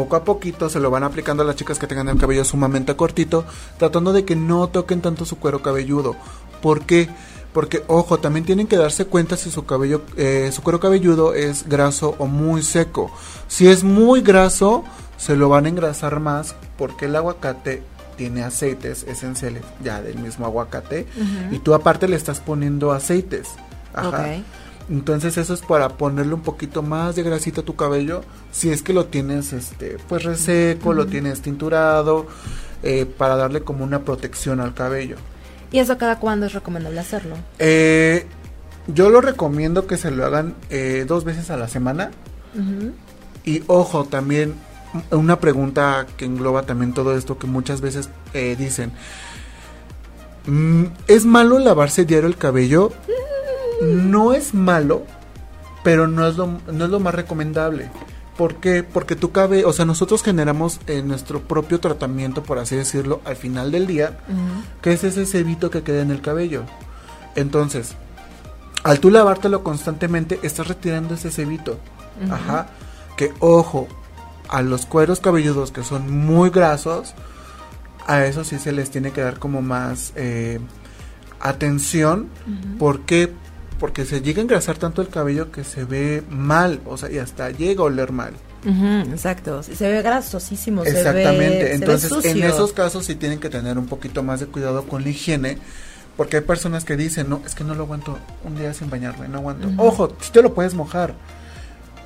[SPEAKER 3] poco a poquito se lo van aplicando a las chicas que tengan el cabello sumamente cortito, tratando de que no toquen tanto su cuero cabelludo. ¿Por qué? Porque, ojo, también tienen que darse cuenta si su cabello, eh, su cuero cabelludo es graso o muy seco. Si es muy graso, se lo van a engrasar más porque el aguacate tiene aceites esenciales ya del mismo aguacate y tú aparte le estás poniendo aceites. Ajá. Entonces eso es para ponerle un poquito más de grasita a tu cabello. Si es que lo tienes este pues reseco, lo tienes tinturado, eh, para darle como una protección al cabello.
[SPEAKER 2] ¿Y eso cada cuándo es recomendable hacerlo?
[SPEAKER 3] Eh, yo lo recomiendo que se lo hagan eh, dos veces a la semana. Y ojo, también una pregunta que engloba también todo esto que muchas veces eh, dicen. mm, ¿Es malo lavarse diario el cabello? No es malo, pero no es lo, no es lo más recomendable. ¿Por qué? Porque tu cabello, o sea, nosotros generamos eh, nuestro propio tratamiento, por así decirlo, al final del día, que es ese cebito que queda en el cabello. Entonces, al tú lavártelo constantemente, estás retirando ese cebito. Ajá. Que ojo, a los cueros cabelludos que son muy grasos, a eso sí se les tiene que dar como más eh, atención. ¿Por qué? Porque se llega a engrasar tanto el cabello que se ve mal, o sea, y hasta llega a oler mal.
[SPEAKER 2] Exacto. Se ve grasosísimo. se ve-
[SPEAKER 3] Exactamente.
[SPEAKER 2] se ve
[SPEAKER 3] Entonces, en esos casos sí tienen que tener un poquito más de cuidado con la higiene. Porque hay personas que dicen, no, es que no lo aguanto un día sin bañarme, no aguanto. Ojo, si te lo puedes mojar,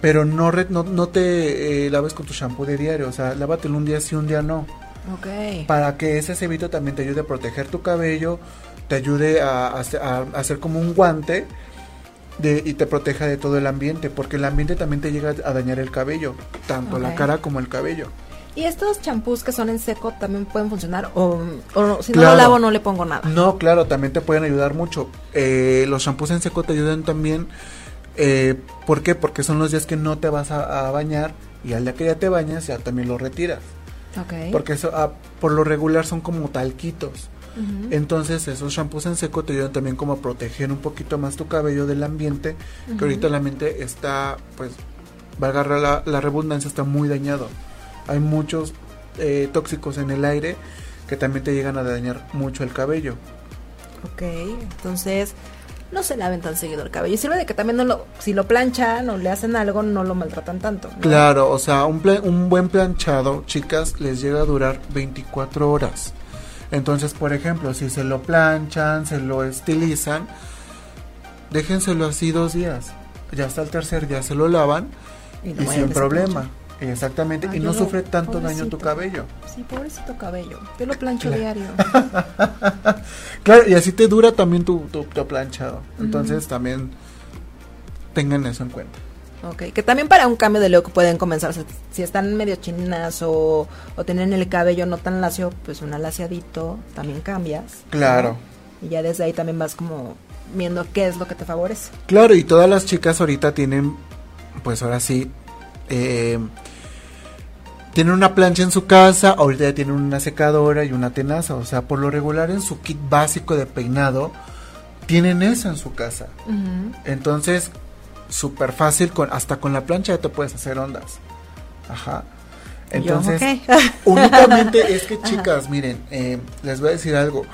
[SPEAKER 3] pero no, re- no, no te eh, laves con tu shampoo de diario. O sea, lávatelo un día sí, un día no.
[SPEAKER 2] Ok.
[SPEAKER 3] Para que ese cebito también te ayude a proteger tu cabello, te ayude a, a hacer- a hacer como un guante de, y te proteja de todo el ambiente. Porque el ambiente también te llega a dañar el cabello, tanto la cara como el cabello.
[SPEAKER 2] ¿Y estos champús que son en seco también pueden funcionar? ¿O, o no- si no lo lavo no le pongo nada?
[SPEAKER 3] No, claro, también te pueden ayudar mucho. Eh, los shampoos en seco te ayudan también. Eh, ¿Por qué? Porque son los días que no te vas a, a bañar y al día que ya te bañas ya también lo retiras.
[SPEAKER 2] Ok.
[SPEAKER 3] Porque eso ah, por lo regular son como talquitos. Entonces esos shampoos en seco te ayudan también como a proteger un poquito más tu cabello del ambiente. Que ahorita el ambiente está, pues, valga la, la redundancia, está muy dañado. Hay muchos eh, tóxicos en el aire que también te llegan a dañar mucho el cabello.
[SPEAKER 2] Ok, entonces no se laven tan seguido el cabello. Y sirve de que también no lo, si lo planchan o le hacen algo, no lo maltratan tanto. ¿no?
[SPEAKER 3] Claro, o sea, un, un buen planchado, chicas, les llega a durar 24 horas. Entonces, por ejemplo, si se lo planchan, se lo estilizan, déjenselo así dos días. Ya hasta el tercer día se lo lavan
[SPEAKER 2] Y no
[SPEAKER 3] sin problema. Exactamente,
[SPEAKER 2] Ay,
[SPEAKER 3] y
[SPEAKER 2] yo
[SPEAKER 3] no
[SPEAKER 2] lo-
[SPEAKER 3] sufre tanto daño tu
[SPEAKER 2] pobrecito.
[SPEAKER 3] cabello.
[SPEAKER 2] Sí, pobrecito cabello. Yo lo plancho
[SPEAKER 3] Claro.
[SPEAKER 2] diario.
[SPEAKER 3] Claro, y así te dura también tu, tu, tu planchado. Entonces, también tengan eso en cuenta.
[SPEAKER 2] Ok, que también para un cambio de look pueden comenzar, o sea, si están medio chinas o, o tienen el cabello no tan lacio, pues un alaciadito también cambias.
[SPEAKER 3] Claro.
[SPEAKER 2] Y ya desde ahí también vas como viendo qué es lo que te favorece.
[SPEAKER 3] Claro, y todas las chicas ahorita tienen, pues ahora sí, eh, tienen una plancha en su casa, ahorita ya tienen una secadora y una tenaza, o sea, por lo regular en su kit básico de peinado, tienen eso en su casa. Entonces, súper fácil, con, hasta con la plancha ya te puedes hacer ondas. Ajá. Entonces,
[SPEAKER 2] Yo,
[SPEAKER 3] únicamente es que chicas, miren, eh, les voy a decir algo.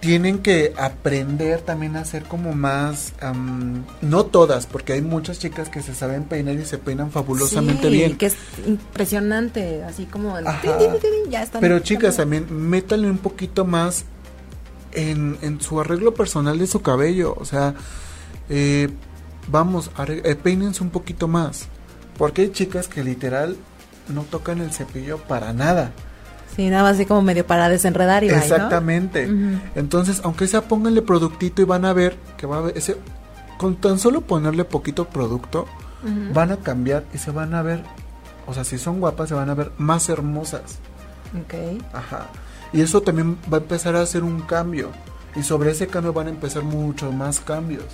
[SPEAKER 3] Tienen que aprender también a ser como más, am, no todas, porque hay muchas chicas que se saben peinar y se peinan fabulosamente
[SPEAKER 2] Sí,
[SPEAKER 3] bien.
[SPEAKER 2] que es impresionante, así como el
[SPEAKER 3] Ajá.
[SPEAKER 2] tin, tin, tin, tin, ya están.
[SPEAKER 3] Pero chicas, también métanle un poquito más en, en su arreglo personal de su cabello. O sea, eh, vamos, eh, peínense un poquito más. Porque hay chicas que literal no tocan el cepillo para nada.
[SPEAKER 2] Sí, nada más así como medio para desenredar y bye, ¿no?
[SPEAKER 3] Exactamente. Entonces, aunque sea pónganle productito y van a ver que va a haber ese con tan solo ponerle poquito producto van a cambiar y se van a ver, o sea, si son guapas se van a ver más hermosas.
[SPEAKER 2] Ok.
[SPEAKER 3] Ajá. Y eso también va a empezar a hacer un cambio. Y sobre ese cambio van a empezar muchos más cambios.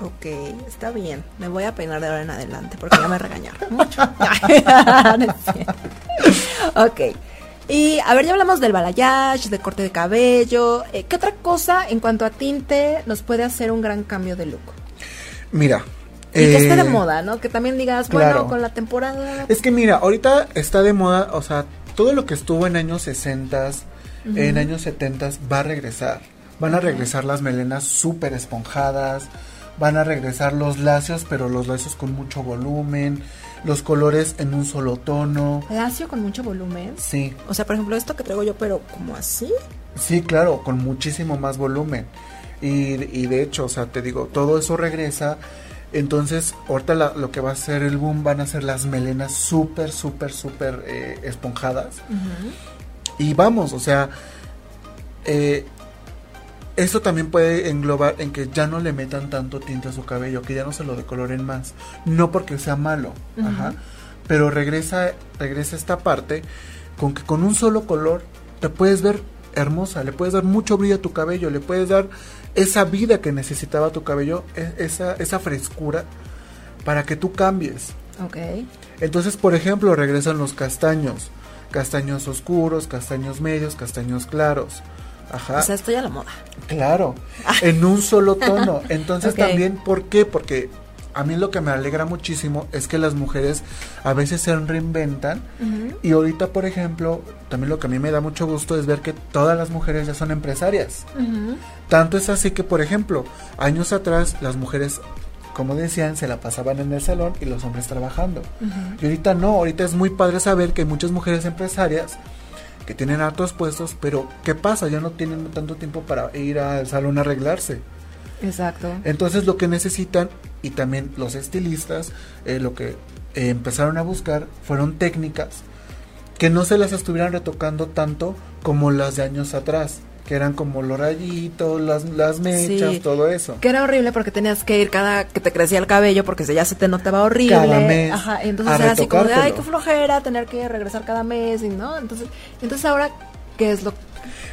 [SPEAKER 2] Ok, está bien. Me voy a peinar de ahora en adelante porque ya me regañaron mucho. Ok. Y a ver, ya hablamos del balayage, de corte de cabello. Eh, ¿Qué otra cosa en cuanto a tinte nos puede hacer un gran cambio de look?
[SPEAKER 3] Mira.
[SPEAKER 2] Y que esté de
[SPEAKER 3] eh,
[SPEAKER 2] moda, ¿no? Que también digas,
[SPEAKER 3] claro.
[SPEAKER 2] bueno, con la temporada.
[SPEAKER 3] Es que mira, ahorita está de moda, o sea, todo lo que estuvo en años 60, en años 70 va a regresar. Van a regresar las melenas súper esponjadas, van a regresar los lacios, pero los lacios con mucho volumen, los colores en un solo tono.
[SPEAKER 2] Lacio con mucho volumen.
[SPEAKER 3] Sí,
[SPEAKER 2] O sea, por ejemplo, esto que traigo yo, pero como así.
[SPEAKER 3] Sí, claro, con muchísimo más volumen. Y, y de hecho, o sea, te digo, todo eso regresa. Entonces, ahorita la- lo que va a ser el boom van a ser las melenas súper, súper, súper eh, esponjadas. Y vamos, o sea, eh, eso también puede englobar en que ya no le metan tanto tinte a su cabello, que ya no se lo decoloren más. No porque sea malo, ajá, pero regresa, regresa esta parte con que con un solo color te puedes ver hermosa, le puedes dar mucho brillo a tu cabello, le puedes dar esa vida que necesitaba tu cabello, e- esa, esa frescura para que tú cambies.
[SPEAKER 2] Ok.
[SPEAKER 3] Entonces, por ejemplo, regresan los castaños, castaños oscuros, castaños medios, castaños claros. Ajá.
[SPEAKER 2] O sea, estoy a la moda.
[SPEAKER 3] Claro, en un solo tono. Entonces también, ¿por qué? Porque a mí lo que me alegra muchísimo es que las mujeres a veces se reinventan. Y ahorita, por ejemplo, también lo que a mí me da mucho gusto es ver que todas las mujeres ya son empresarias. Tanto es así que, por ejemplo, años atrás las mujeres, como decían, se la pasaban en el salón y los hombres trabajando. Y ahorita no, ahorita es muy padre saber que hay muchas mujeres empresarias que tienen altos puestos, pero ¿qué pasa? Ya no tienen tanto tiempo para ir al salón a arreglarse.
[SPEAKER 2] Exacto.
[SPEAKER 3] Entonces lo que necesitan, y también los estilistas, eh, lo que eh, empezaron a buscar fueron técnicas que no se las estuvieran retocando tanto como las de años atrás, que eran como los rayitos, las, las mechas,
[SPEAKER 2] Sí.
[SPEAKER 3] todo eso.
[SPEAKER 2] Que era horrible porque tenías que ir cada que te crecía el cabello porque ya se te notaba horrible.
[SPEAKER 3] Cada mes
[SPEAKER 2] Ajá, entonces era así como de, ay, qué flojera tener que regresar cada mes, y ¿no? Entonces, entonces ahora, ¿qué es lo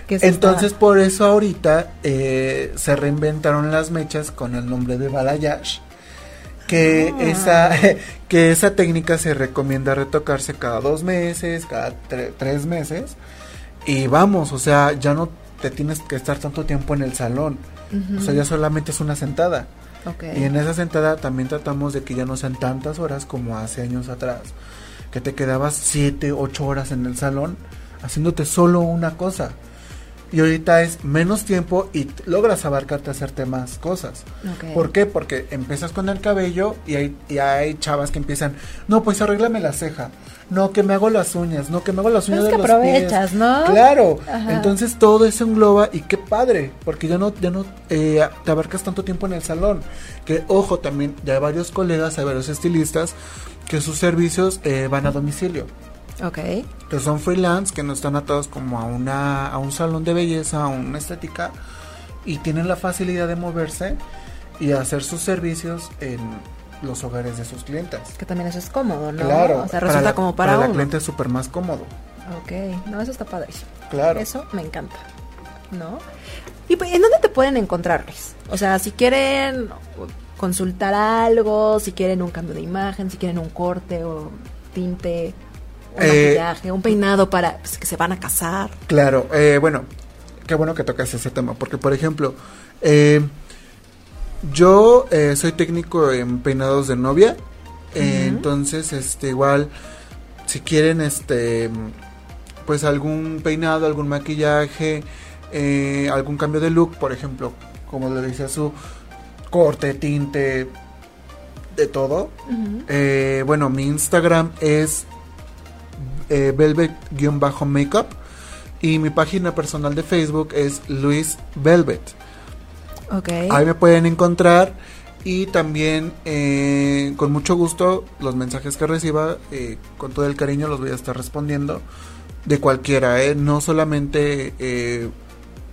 [SPEAKER 2] que se
[SPEAKER 3] Entonces
[SPEAKER 2] está-
[SPEAKER 3] por eso ahorita eh, se reinventaron las mechas con el nombre de balayage. Que,
[SPEAKER 2] Ah.
[SPEAKER 3] esa, que esa técnica se recomienda retocarse cada dos meses, cada tre- tres meses. Y vamos, o sea, ya no te tienes que estar tanto tiempo en el salón. O sea, ya solamente es una sentada. Y en esa sentada también tratamos de que ya no sean tantas horas como hace años atrás. Que te quedabas 7, 8 horas en el salón haciéndote solo una cosa. Y ahorita es menos tiempo y logras abarcarte a hacerte más cosas. ¿Por qué? Porque empiezas con el cabello y hay, y hay chavas que empiezan, no, pues arréglame la ceja. No, que me hago las uñas. No, que me hago las uñas
[SPEAKER 2] Es
[SPEAKER 3] de
[SPEAKER 2] que
[SPEAKER 3] los
[SPEAKER 2] aprovechas,
[SPEAKER 3] pies.
[SPEAKER 2] ¿no?
[SPEAKER 3] Claro.
[SPEAKER 2] Ajá.
[SPEAKER 3] Entonces todo eso engloba y qué padre, porque ya no, ya no eh, te abarcas tanto tiempo en el salón. Que ojo, también ya hay varios colegas, hay varios estilistas que sus servicios eh, van a domicilio.
[SPEAKER 2] Ok.
[SPEAKER 3] Que son freelance, que no están atados como a una a un salón de belleza, a una estética y tienen la facilidad de moverse y hacer sus servicios en los hogares de sus clientes.
[SPEAKER 2] Que también eso es cómodo, ¿no?
[SPEAKER 3] Claro,
[SPEAKER 2] O sea, resulta
[SPEAKER 3] la,
[SPEAKER 2] como para,
[SPEAKER 3] la
[SPEAKER 2] uno.
[SPEAKER 3] cliente es súper más cómodo.
[SPEAKER 2] Ok. No, eso está padrísimo.
[SPEAKER 3] Claro.
[SPEAKER 2] Eso me encanta. ¿No? ¿Y pues, en dónde te pueden encontrarles? O sea, si quieren consultar algo, si quieren un cambio de imagen, si quieren un corte o tinte, un
[SPEAKER 3] Eh,
[SPEAKER 2] maquillaje, un peinado para pues, que se van a casar.
[SPEAKER 3] Claro, eh, bueno, qué bueno que tocas ese tema, porque por ejemplo, Eh, yo soy técnico en peinados de novia. entonces, este, igual, si quieren, este, pues algún peinado, algún maquillaje, algún cambio de look, por ejemplo, como le decía su corte, tinte, de todo. Eh, bueno, mi Instagram es eh, velvet-makeup y mi página personal de Facebook es Luis Velvet.
[SPEAKER 2] Ok.
[SPEAKER 3] Ahí me pueden encontrar y también eh, con mucho gusto los mensajes que reciba, eh, con todo el cariño los voy a estar respondiendo de cualquiera, eh, no solamente eh,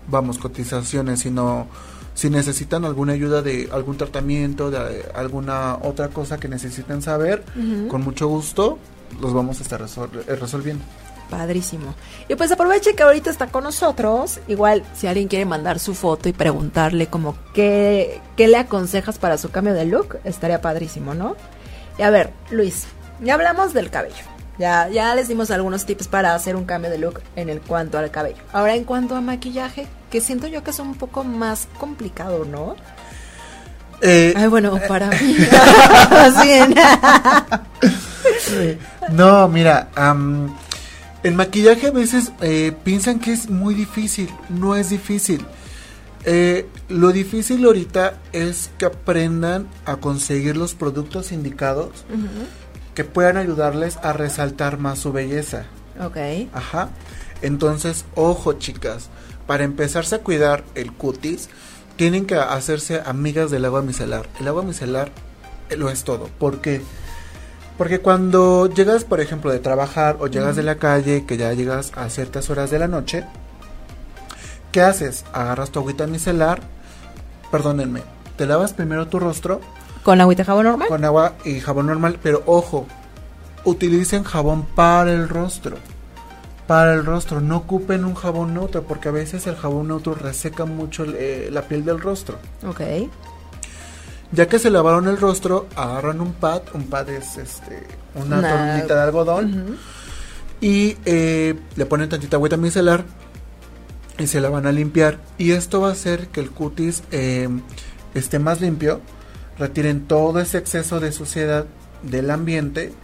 [SPEAKER 3] vamos cotizaciones, sino si necesitan alguna ayuda de algún tratamiento, de alguna otra cosa que necesiten saber, con mucho gusto los vamos a estar resol- eh, resolviendo.
[SPEAKER 2] Padrísimo. Y pues aproveche que ahorita está con nosotros. Igual, si alguien quiere mandar su foto y preguntarle como qué, qué le aconsejas para su cambio de look, estaría padrísimo, ¿no? Y a ver, Luis, ya hablamos del cabello. Ya, ya les dimos algunos tips para hacer un cambio de look en el cuanto al cabello. Ahora en cuanto a maquillaje, que siento yo que es un poco más complicado, ¿no?
[SPEAKER 3] Eh,
[SPEAKER 2] Ay, bueno, para mí.
[SPEAKER 3] No, mira, am, el maquillaje a veces eh, piensan que es muy difícil, no es difícil. Eh, lo difícil ahorita es que aprendan a conseguir los productos indicados que puedan ayudarles a resaltar más su belleza.
[SPEAKER 2] ok.
[SPEAKER 3] Ajá. Entonces, ojo chicas, para empezarse a cuidar el cutis, tienen que hacerse amigas del agua micelar. El agua micelar eh, lo es todo. ¿Por qué? Porque cuando llegas, por ejemplo, de trabajar o llegas de la calle, que ya llegas a ciertas horas de la noche, ¿qué haces? Agarras tu agüita micelar, perdónenme, te lavas primero tu rostro
[SPEAKER 2] ¿Con agüita de jabón normal?
[SPEAKER 3] con agua y jabón normal, pero ojo, utilicen jabón para el rostro. Para el rostro, no ocupen un jabón neutro, porque a veces el jabón neutro reseca mucho eh, la piel del rostro.
[SPEAKER 2] Ok.
[SPEAKER 3] Ya que se lavaron el rostro, agarran un pad, un pad es este, una
[SPEAKER 2] Una-
[SPEAKER 3] tornita de algodón, y eh, le ponen tantita agüita micelar y se la van a limpiar. Y esto va a hacer que el cutis eh, esté más limpio, retiren todo ese exceso de suciedad del ambiente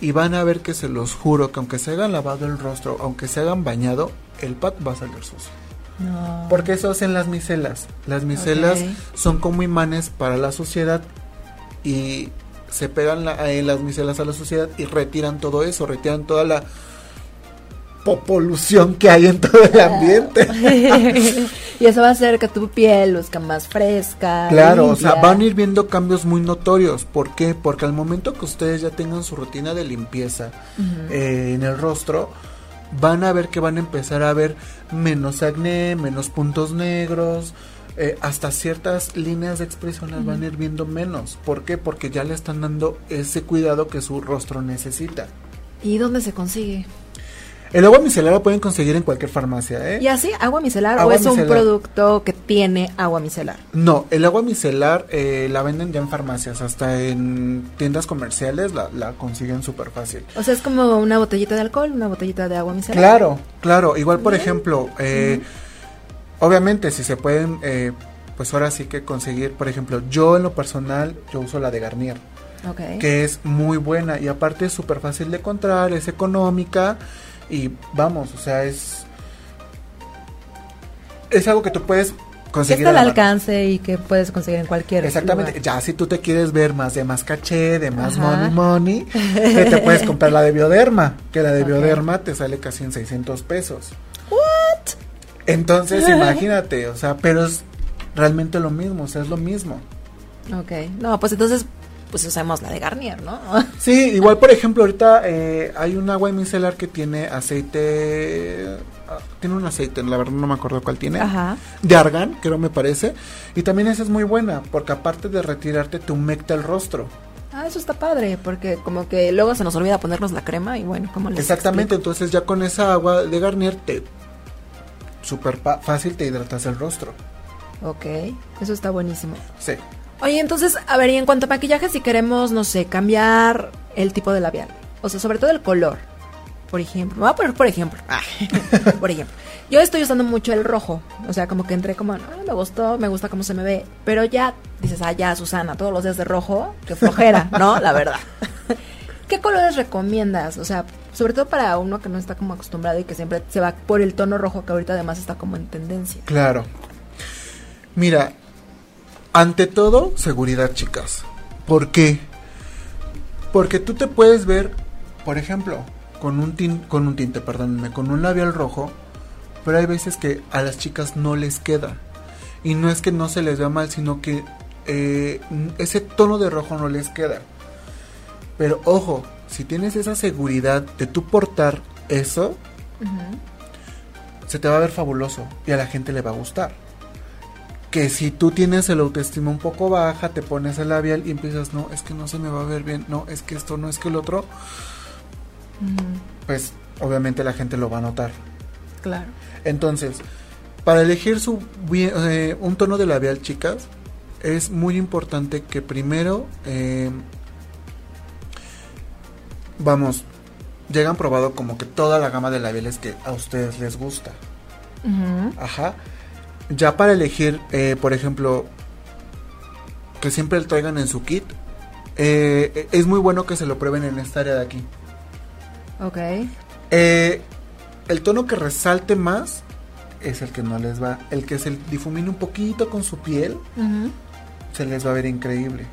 [SPEAKER 3] y van a ver que se los juro que aunque se hayan lavado el rostro, aunque se hayan bañado, el pad va a salir sucio.
[SPEAKER 2] No.
[SPEAKER 3] Porque eso hacen las micelas. Las micelas son como imanes para la suciedad y se pegan la- eh, las micelas a la suciedad y retiran todo eso, retiran toda la popolución que hay en todo el ambiente.
[SPEAKER 2] y eso va a hacer que tu piel luzca más fresca.
[SPEAKER 3] Claro, o sea, van a ir viendo cambios muy notorios. ¿Por qué? Porque al momento que ustedes ya tengan su rutina de limpieza eh, en el rostro, van a ver que van a empezar a ver menos acné, menos puntos negros, eh, hasta ciertas líneas de expresión las van a ir viendo menos. ¿Por qué? Porque ya le están dando ese cuidado que su rostro necesita.
[SPEAKER 2] ¿Y dónde se consigue?
[SPEAKER 3] El agua micelar la pueden conseguir en cualquier farmacia, ¿eh?
[SPEAKER 2] ¿Y así? ¿Agua micelar
[SPEAKER 3] Agua
[SPEAKER 2] o es un producto que tiene agua micelar?
[SPEAKER 3] No, el agua micelar eh, la venden ya en farmacias, hasta en tiendas comerciales la, la consiguen súper fácil.
[SPEAKER 2] O sea, es como una botellita de alcohol, una botellita de agua micelar.
[SPEAKER 3] Claro, claro. Igual, por
[SPEAKER 2] Bien.
[SPEAKER 3] ejemplo, eh, obviamente si se pueden, eh, pues ahora sí que conseguir, por ejemplo, yo en lo personal, yo uso la de Garnier,
[SPEAKER 2] Ok.
[SPEAKER 3] que es muy buena y aparte es súper fácil de encontrar, es económica y vamos, o sea, es... Es algo que tú puedes
[SPEAKER 2] Que
[SPEAKER 3] conseguir.
[SPEAKER 2] está al alcance y que puedes conseguir en cualquier
[SPEAKER 3] Exactamente,
[SPEAKER 2] lugar.
[SPEAKER 3] ya si tú te quieres ver más de más caché, de más
[SPEAKER 2] Ajá.
[SPEAKER 3] money money, que te puedes comprar la de Bioderma, que la de. Bioderma te sale casi en 600 pesos. What? Entonces, imagínate, o sea, pero es realmente lo mismo, o sea, es lo mismo.
[SPEAKER 2] Ok. No, pues entonces, pues usamos la de Garnier, ¿no?
[SPEAKER 3] Sí, igual por ejemplo, ahorita eh, hay un agua micelar que tiene aceite, ah, tiene un aceite, la verdad no me acuerdo cuál tiene.
[SPEAKER 2] Ajá.
[SPEAKER 3] De argán, creo me parece. Y también esa es muy buena, porque aparte de retirarte, te humecta el rostro.
[SPEAKER 2] Ah, eso está padre, porque como que luego se nos olvida ponernos la crema y bueno, como les
[SPEAKER 3] Exactamente,
[SPEAKER 2] explico?
[SPEAKER 3] entonces ya con esa agua de Garnier te súper fácil te hidratas el rostro.
[SPEAKER 2] Ok, eso está buenísimo.
[SPEAKER 3] Sí.
[SPEAKER 2] Oye, entonces, a ver, y en cuanto a maquillaje, si queremos, no sé, cambiar el tipo de labial, o sea, sobre todo el color, por ejemplo, me voy a poner por ejemplo, Ah, por ejemplo, yo estoy usando mucho el rojo, o sea, como que entré como, "Ah, me gustó, me gusta cómo se me ve, pero ya dices, ah, ya, Susana, todos los días de rojo, qué flojera, ¿no? La verdad. ¿Qué colores recomiendas? O sea, sobre todo para uno que no está como acostumbrado y que siempre se va por el tono rojo que ahorita además está como en tendencia.
[SPEAKER 3] Claro. Mira, ante todo, seguridad, chicas. ¿Por qué? Porque tú te puedes ver, por ejemplo, con un tinte, con un tinte, perdónenme, con un labial rojo, pero hay veces que a las chicas no les queda. Y no es que no se les vea mal, sino que eh, ese tono de rojo no les queda. Pero ojo, si tienes esa seguridad de tú portar eso, se te va a ver fabuloso y a la gente le va a gustar. Que si tú tienes el autoestima un poco baja, te pones el labial y empiezas, no, es que no se me va a ver bien, no, es que esto, no es que el otro, pues obviamente la gente lo va a notar.
[SPEAKER 2] Claro.
[SPEAKER 3] Entonces, para elegir su eh, un tono de labial, chicas, es muy importante que primero, eh, vamos, llegan probado como que toda la gama de labiales que a ustedes les gusta. Ajá. Ya para elegir, eh, por ejemplo, que siempre lo traigan en su kit, eh, es muy bueno que se lo prueben en esta área de aquí.
[SPEAKER 2] Ok.
[SPEAKER 3] Eh, el tono que resalte más es el que no les va. El que se difumine un poquito con su piel, se les va a ver increíble.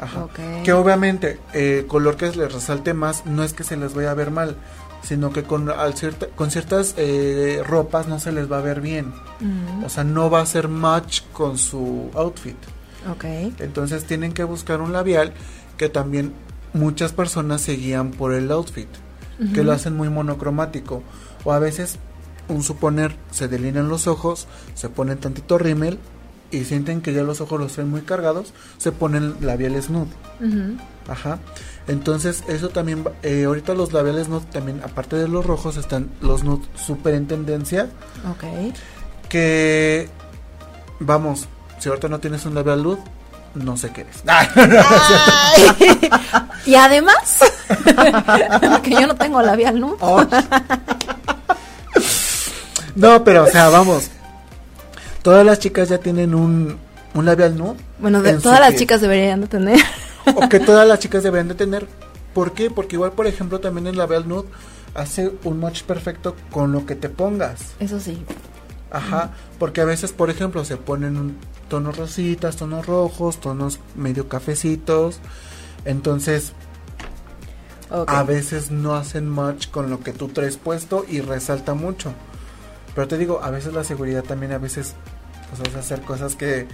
[SPEAKER 3] Ajá. Que obviamente el color que les resalte más no es que se les vaya a ver mal, sino que con, al cierta- con ciertas eh, ropas no se les va a ver bien.
[SPEAKER 2] Ujú.
[SPEAKER 3] O sea, no va a ser match con su outfit. Entonces tienen que buscar un labial que también muchas personas se guían por el outfit, que lo hacen muy monocromático. O a veces, un suponer, se delinean los ojos, se ponen tantito rímel y sienten que ya los ojos los traen muy cargados, se ponen labiales nude.
[SPEAKER 2] Ujú.
[SPEAKER 3] Ajá. Entonces, eso también, eh, ahorita los labiales nude también, aparte de los rojos, están los nude súper en tendencia.
[SPEAKER 2] Ok.
[SPEAKER 3] Que, vamos, si ahorita no tienes un labial nude, no sé qué eres.
[SPEAKER 2] Y además, que yo no tengo labial, ¿no?
[SPEAKER 3] Oh. no, pero, o sea, vamos. Todas las chicas ya tienen un, un labial nude.
[SPEAKER 2] Bueno, de, todas las
[SPEAKER 3] piel.
[SPEAKER 2] chicas deberían de tener.
[SPEAKER 3] O que todas las chicas deberían de tener. ¿Por qué? Porque igual, por ejemplo, también el labial nude hace un match perfecto con lo que te pongas.
[SPEAKER 2] Eso sí.
[SPEAKER 3] Ajá, porque a veces, por ejemplo, se ponen un- tonos rositas, tonos rojos, tonos medio cafecitos. Entonces, a veces no hacen match con lo que tú traes puesto y resalta mucho. Pero te digo, a veces la seguridad también, a veces, pues vas a hacer cosas que,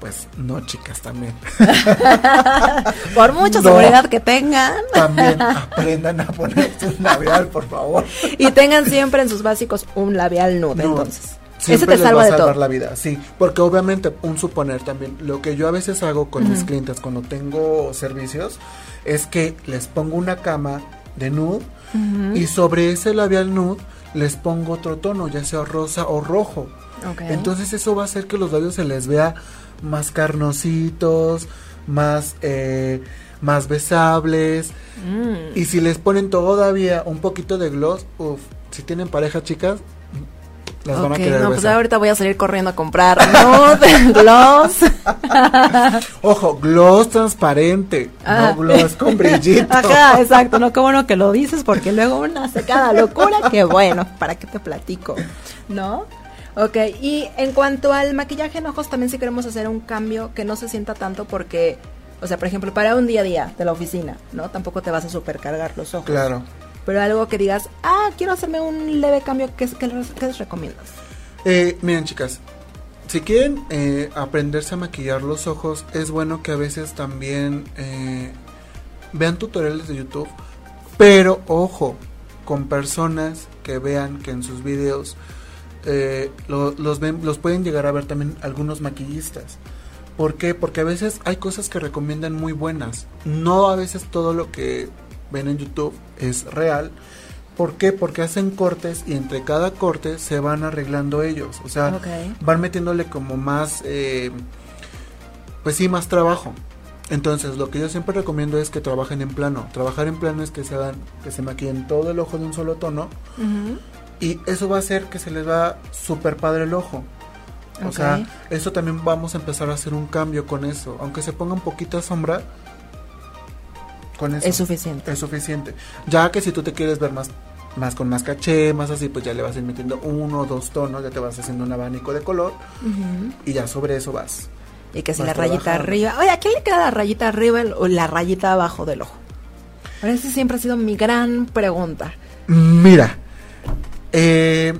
[SPEAKER 3] pues, no, chicas, también.
[SPEAKER 2] Por mucha
[SPEAKER 3] No.
[SPEAKER 2] seguridad que tengan.
[SPEAKER 3] También aprendan a ponerse un labial, por favor.
[SPEAKER 2] Y tengan siempre en sus básicos un labial nude,
[SPEAKER 3] No,
[SPEAKER 2] entonces. Ese te
[SPEAKER 3] les
[SPEAKER 2] salva
[SPEAKER 3] va a
[SPEAKER 2] de
[SPEAKER 3] salvar
[SPEAKER 2] todo.
[SPEAKER 3] la vida, sí. Porque obviamente, un suponer también, lo que yo a veces hago con mis clientes cuando tengo servicios, es que les pongo una cama de nude y sobre ese labial nude les pongo otro tono, ya sea rosa o rojo. Entonces eso va a hacer que los labios se les vea más carnositos, más, eh, más besables.
[SPEAKER 2] Mm.
[SPEAKER 3] Y si les ponen todavía un poquito de gloss, uff, si tienen pareja, chicas, las van a
[SPEAKER 2] Ok,
[SPEAKER 3] querer
[SPEAKER 2] no, pues ahorita voy a salir corriendo a comprar nude, gloss.
[SPEAKER 3] Ojo, gloss transparente,
[SPEAKER 2] Ah.
[SPEAKER 3] no gloss con brillito.
[SPEAKER 2] Ajá, exacto, no, qué bueno que lo dices porque luego una hace cada locura, que bueno, para qué te platico, ¿no? Ok, y en cuanto al maquillaje en ojos, también si queremos hacer un cambio que no se sienta tanto porque, o sea, por ejemplo, para un día a día de la oficina, ¿no? Tampoco te vas a supercargar los ojos.
[SPEAKER 3] Claro.
[SPEAKER 2] Pero algo que digas, ah, quiero hacerme un leve cambio, ¿qué, qué, les- recomiendas?
[SPEAKER 3] Eh, miren, chicas, si quieren eh, aprenderse a maquillar los ojos, es bueno que a veces también eh, vean tutoriales de YouTube, pero ojo, con personas que vean que en sus videos eh, lo- los, los pueden llegar a ver también algunos maquillistas. ¿Por qué? Porque a veces hay cosas que recomiendan muy buenas. No a veces todo lo que ven en YouTube es real. ¿Por qué? Porque hacen cortes y entre cada corte se van arreglando ellos. O sea, van metiéndole como más, eh, pues sí, más trabajo. Entonces, lo que yo siempre recomiendo es que trabajen en plano. Trabajar en plano es que se hagan, que se maquillen todo el ojo de un solo tono. Y eso va a hacer que se les va súper padre el ojo. O sea, eso también vamos a empezar a hacer un cambio con eso. Aunque se ponga un poquito de sombra, con eso
[SPEAKER 2] Es suficiente.
[SPEAKER 3] es suficiente. Ya que si tú te quieres ver más, más con más caché, más así, pues ya le vas a ir metiendo uno o dos tonos, ya te vas haciendo un abanico de color y ya sobre eso vas.
[SPEAKER 2] Y que si la rayita arriba. Oye, ¿a quién le queda la rayita arriba o la rayita abajo del ojo? Ahora, esa siempre ha sido mi gran pregunta.
[SPEAKER 3] Mira, eh,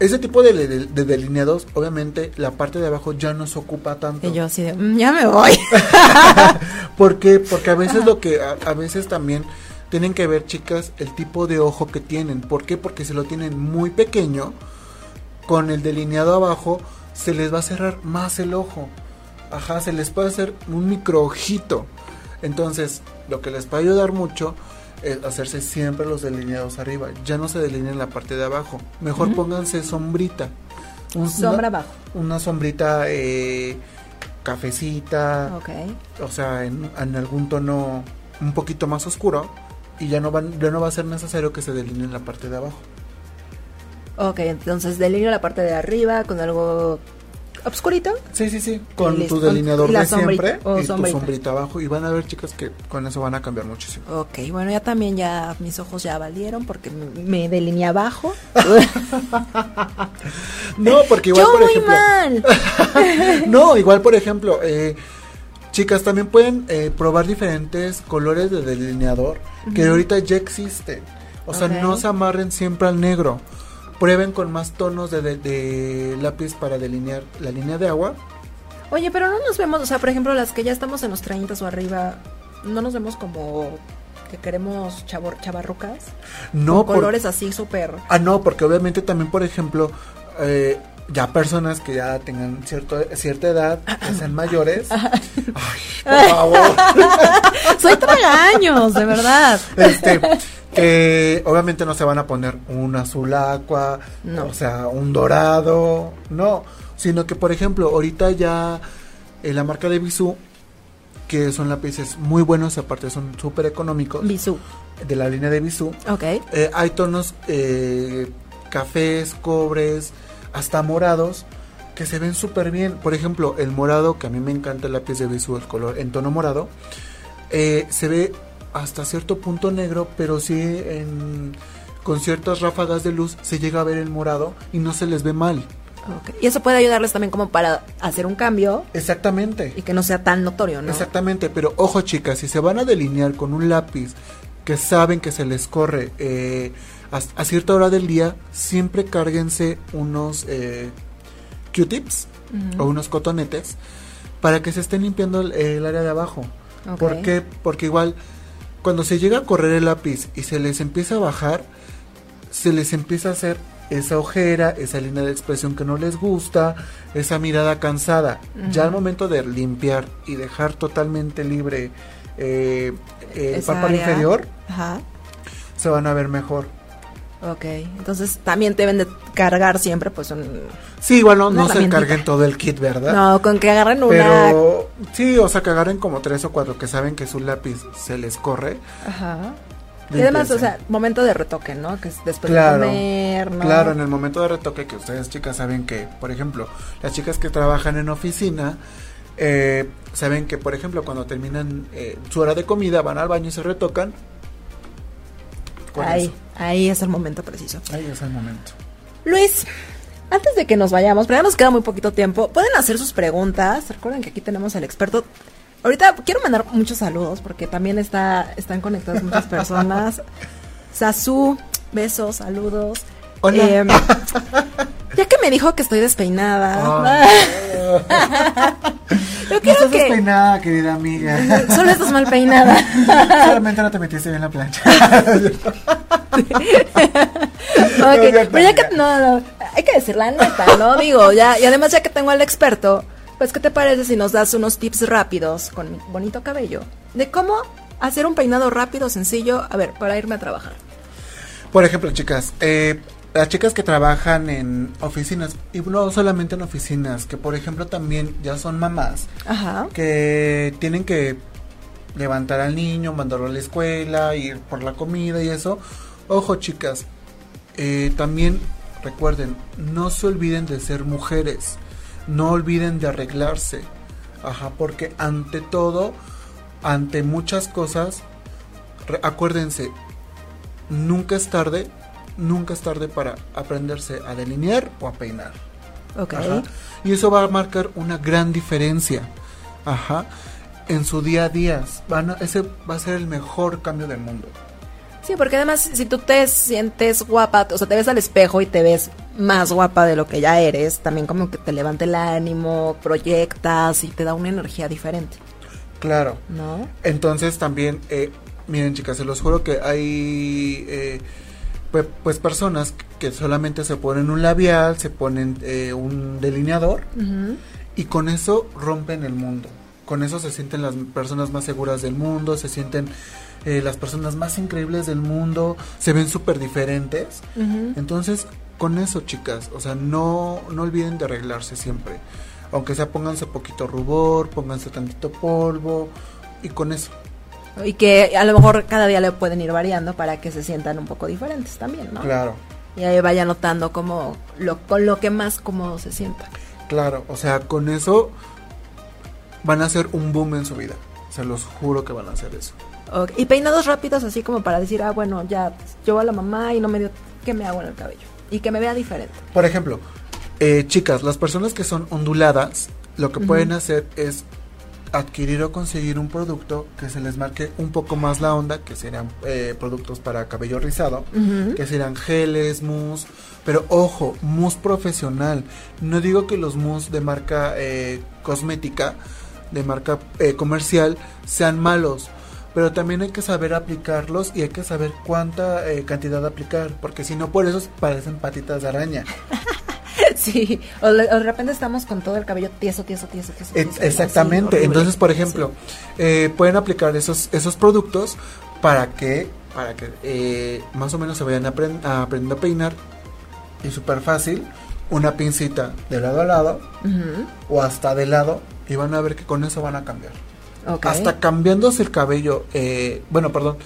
[SPEAKER 3] ese tipo de, de- de delineados, obviamente la parte de abajo ya no se ocupa tanto.
[SPEAKER 2] Y yo así de, "Mm, ya me voy.
[SPEAKER 3] ¿Por qué? Porque a veces lo que, a, a veces también tienen que ver, chicas, el tipo de ojo que tienen. ¿Por qué? Porque si lo tienen muy pequeño, con el delineado abajo, se les va a cerrar más el ojo. Ajá, se les puede hacer un micro ojito. Entonces, lo que les va a ayudar mucho hacerse siempre los delineados arriba. Ya no se delineen la parte de abajo. Mejor pónganse sombrita. Un-
[SPEAKER 2] Sombra
[SPEAKER 3] una,
[SPEAKER 2] abajo.
[SPEAKER 3] una sombrita eh, cafecita
[SPEAKER 2] Ok.
[SPEAKER 3] o sea, en, en algún tono un poquito más oscuro y ya no van, ya no va a ser necesario que se delinee en la parte de abajo.
[SPEAKER 2] Ok, entonces delineo la parte de arriba con algo obscurito.
[SPEAKER 3] Sí, sí, sí, con tu delineador de siempre y
[SPEAKER 2] sombrita.
[SPEAKER 3] tu sombrita abajo y van a ver chicas que con eso van a cambiar muchísimo.
[SPEAKER 2] Ok, bueno, ya también ya mis ojos ya valieron porque me, delineé abajo.
[SPEAKER 3] No, porque igual
[SPEAKER 2] yo
[SPEAKER 3] por
[SPEAKER 2] muy
[SPEAKER 3] ejemplo,
[SPEAKER 2] mal.
[SPEAKER 3] no, igual por ejemplo, eh, chicas también pueden eh, probar diferentes colores de delineador que ahorita ya existen. O sea, no se amarren siempre al negro. Prueben con más tonos de, de- de lápiz para delinear la línea de agua.
[SPEAKER 2] Oye, pero no nos vemos, o sea, por ejemplo, las que ya estamos en los 30 o arriba, no nos vemos como que queremos chavor, chavarrucas.
[SPEAKER 3] No,
[SPEAKER 2] con
[SPEAKER 3] por-
[SPEAKER 2] colores así súper.
[SPEAKER 3] Ah, no, porque obviamente también, por ejemplo, eh, ya personas que ya tengan cierto, cierta edad, que sean mayores. Ay, por favor.
[SPEAKER 2] Soy tragaños, de verdad.
[SPEAKER 3] Este, que obviamente no se van a poner un azul aqua,
[SPEAKER 2] No.
[SPEAKER 3] o sea, un dorado, no, sino que por ejemplo, ahorita ya eh, la marca de Bisú, que son lápices muy buenos, aparte son súper económicos,
[SPEAKER 2] Bisú.
[SPEAKER 3] de la línea de Bisú,
[SPEAKER 2] Ok.
[SPEAKER 3] eh, hay tonos eh, cafés, cobres, hasta morados que se ven súper bien. Por ejemplo, el morado, que a mí me encanta el lápiz de Bisú, el color en tono morado, eh, se ve hasta cierto punto negro, pero sí en- con ciertas ráfagas de luz se llega a ver el morado y no se les ve mal.
[SPEAKER 2] ok. Y eso puede ayudarles también como para hacer un cambio
[SPEAKER 3] Exactamente.
[SPEAKER 2] y que no sea tan notorio, ¿no?
[SPEAKER 3] Exactamente, pero ojo chicas, si se van a delinear con un lápiz que saben que se les corre eh, a, cierta hora del día, siempre cárguense unos eh, Q-tips o unos cotonetes para que se estén limpiando el, el área de abajo.
[SPEAKER 2] Ok.
[SPEAKER 3] ¿Por qué? Porque igual cuando se llega a correr el lápiz y se les empieza a bajar, se les empieza a hacer esa ojera, esa línea de expresión que no les gusta, esa mirada cansada. Ya al momento de limpiar y dejar totalmente libre eh, el
[SPEAKER 2] área.
[SPEAKER 3] inferior,
[SPEAKER 2] Ajá.
[SPEAKER 3] se van a ver mejor.
[SPEAKER 2] Ok. Entonces también deben de cargar siempre, pues, un...
[SPEAKER 3] Sí, igual no, se carguen todo el kit, ¿verdad?
[SPEAKER 2] No, con que agarren una...
[SPEAKER 3] Pero sí, o sea, que agarren como tres o cuatro que saben que su lápiz se les corre.
[SPEAKER 2] Ajá. Y además, o sea, momento de retoque, ¿no? Que es después
[SPEAKER 3] Claro,
[SPEAKER 2] de comer, ¿no?
[SPEAKER 3] Claro, en el momento de retoque que ustedes chicas saben que, por ejemplo, las chicas que trabajan en oficina, eh, saben que, por ejemplo, cuando terminan eh, su hora de comida, van al baño y se retocan. Con
[SPEAKER 2] Ahí,
[SPEAKER 3] eso.
[SPEAKER 2] ahí es el momento preciso.
[SPEAKER 3] Ahí es el momento.
[SPEAKER 2] Luis, antes de que nos vayamos, pero ya nos queda muy poquito tiempo, pueden hacer sus preguntas. Recuerden que aquí tenemos al experto. Ahorita quiero mandar muchos saludos porque también está, están conectadas muchas personas. Sasu, besos, saludos.
[SPEAKER 3] Hola.
[SPEAKER 2] Em, ya que me dijo que estoy despeinada.
[SPEAKER 3] Ah.
[SPEAKER 2] Yo
[SPEAKER 3] No estás
[SPEAKER 2] que.
[SPEAKER 3] despeinada, querida amiga.
[SPEAKER 2] Solo estás mal peinada.
[SPEAKER 3] Solamente no te metiste bien la plancha.
[SPEAKER 2] Ok,
[SPEAKER 3] cierto,
[SPEAKER 2] pero ya que no, hay que decir la neta, ¿no? Digo, ya, y además ya que tengo al experto, pues ¿qué te parece si nos das unos tips rápidos con mi bonito cabello de cómo hacer un peinado rápido, sencillo, a ver, para irme a trabajar?
[SPEAKER 3] Por ejemplo, chicas, eh, las chicas que trabajan en oficinas, y no solamente en oficinas, que por ejemplo también ya son mamás,
[SPEAKER 2] Ajá.
[SPEAKER 3] que tienen que levantar al niño, mandarlo a la escuela, ir por la comida y eso. Ojo chicas, eh, también recuerden, no se olviden de ser mujeres, no olviden de arreglarse, ajá, porque ante todo, ante muchas cosas, acuérdense, nunca es tarde, nunca es tarde para aprenderse a delinear o a peinar.
[SPEAKER 2] Ok.
[SPEAKER 3] Ajá. Y eso va a marcar una gran diferencia. Ajá. En su día a día. Van a- ese va a ser el mejor cambio del mundo.
[SPEAKER 2] Sí, porque además si tú te sientes guapa, o sea, te ves al espejo y te ves más guapa de lo que ya eres, también como que te levanta el ánimo, proyectas y te da una energía diferente,
[SPEAKER 3] Claro.
[SPEAKER 2] ¿no?
[SPEAKER 3] Entonces también, eh, miren chicas, se los juro que hay eh, pues, pues personas que solamente se ponen un labial, se ponen eh, un delineador y con eso rompen el mundo. Con eso se sienten las personas más seguras del mundo, se sienten eh, las personas más increíbles del mundo, se ven súper diferentes. Entonces, con eso, chicas, o sea, no, no olviden de arreglarse siempre. Aunque sea, pónganse poquito rubor, pónganse tantito polvo, y con eso.
[SPEAKER 2] Y que a lo mejor cada día le pueden ir variando para que se sientan un poco diferentes también, ¿no?
[SPEAKER 3] Claro,
[SPEAKER 2] Y ahí vaya notando como lo, con lo que más cómodo se sienta.
[SPEAKER 3] claro, o sea, con eso van a hacer un boom en su vida. Se los juro que van a hacer eso.
[SPEAKER 2] Y peinados rápidos así como para decir, ah, bueno, ya yo a la mamá y no me dio, ¿qué me hago en el cabello? Y que me vea diferente.
[SPEAKER 3] Por ejemplo, eh, chicas, las personas que son onduladas, lo que pueden hacer es adquirir o conseguir un producto que se les marque un poco más la onda, que serían eh, productos para cabello rizado, que serán geles, mousse, pero ojo, mousse profesional. No digo que los mousse de marca eh, cosmética, de marca eh, comercial, sean malos. Pero también hay que saber aplicarlos y hay que saber cuánta eh, cantidad aplicar, porque si no por eso parecen patitas de araña.
[SPEAKER 2] Sí, o, le- o de repente estamos con todo el cabello tieso, tieso, tieso, tieso.
[SPEAKER 3] E-
[SPEAKER 2] tieso.
[SPEAKER 3] Exactamente. Entonces, por ejemplo, eh, pueden aplicar esos, esos productos para que, para que eh, más o menos se vayan apren- a peinar. Y súper fácil, una pincita de lado a lado o hasta de lado y van a ver que con eso van a cambiar.
[SPEAKER 2] Ok.
[SPEAKER 3] Hasta cambiándose el cabello, eh, bueno, perdón,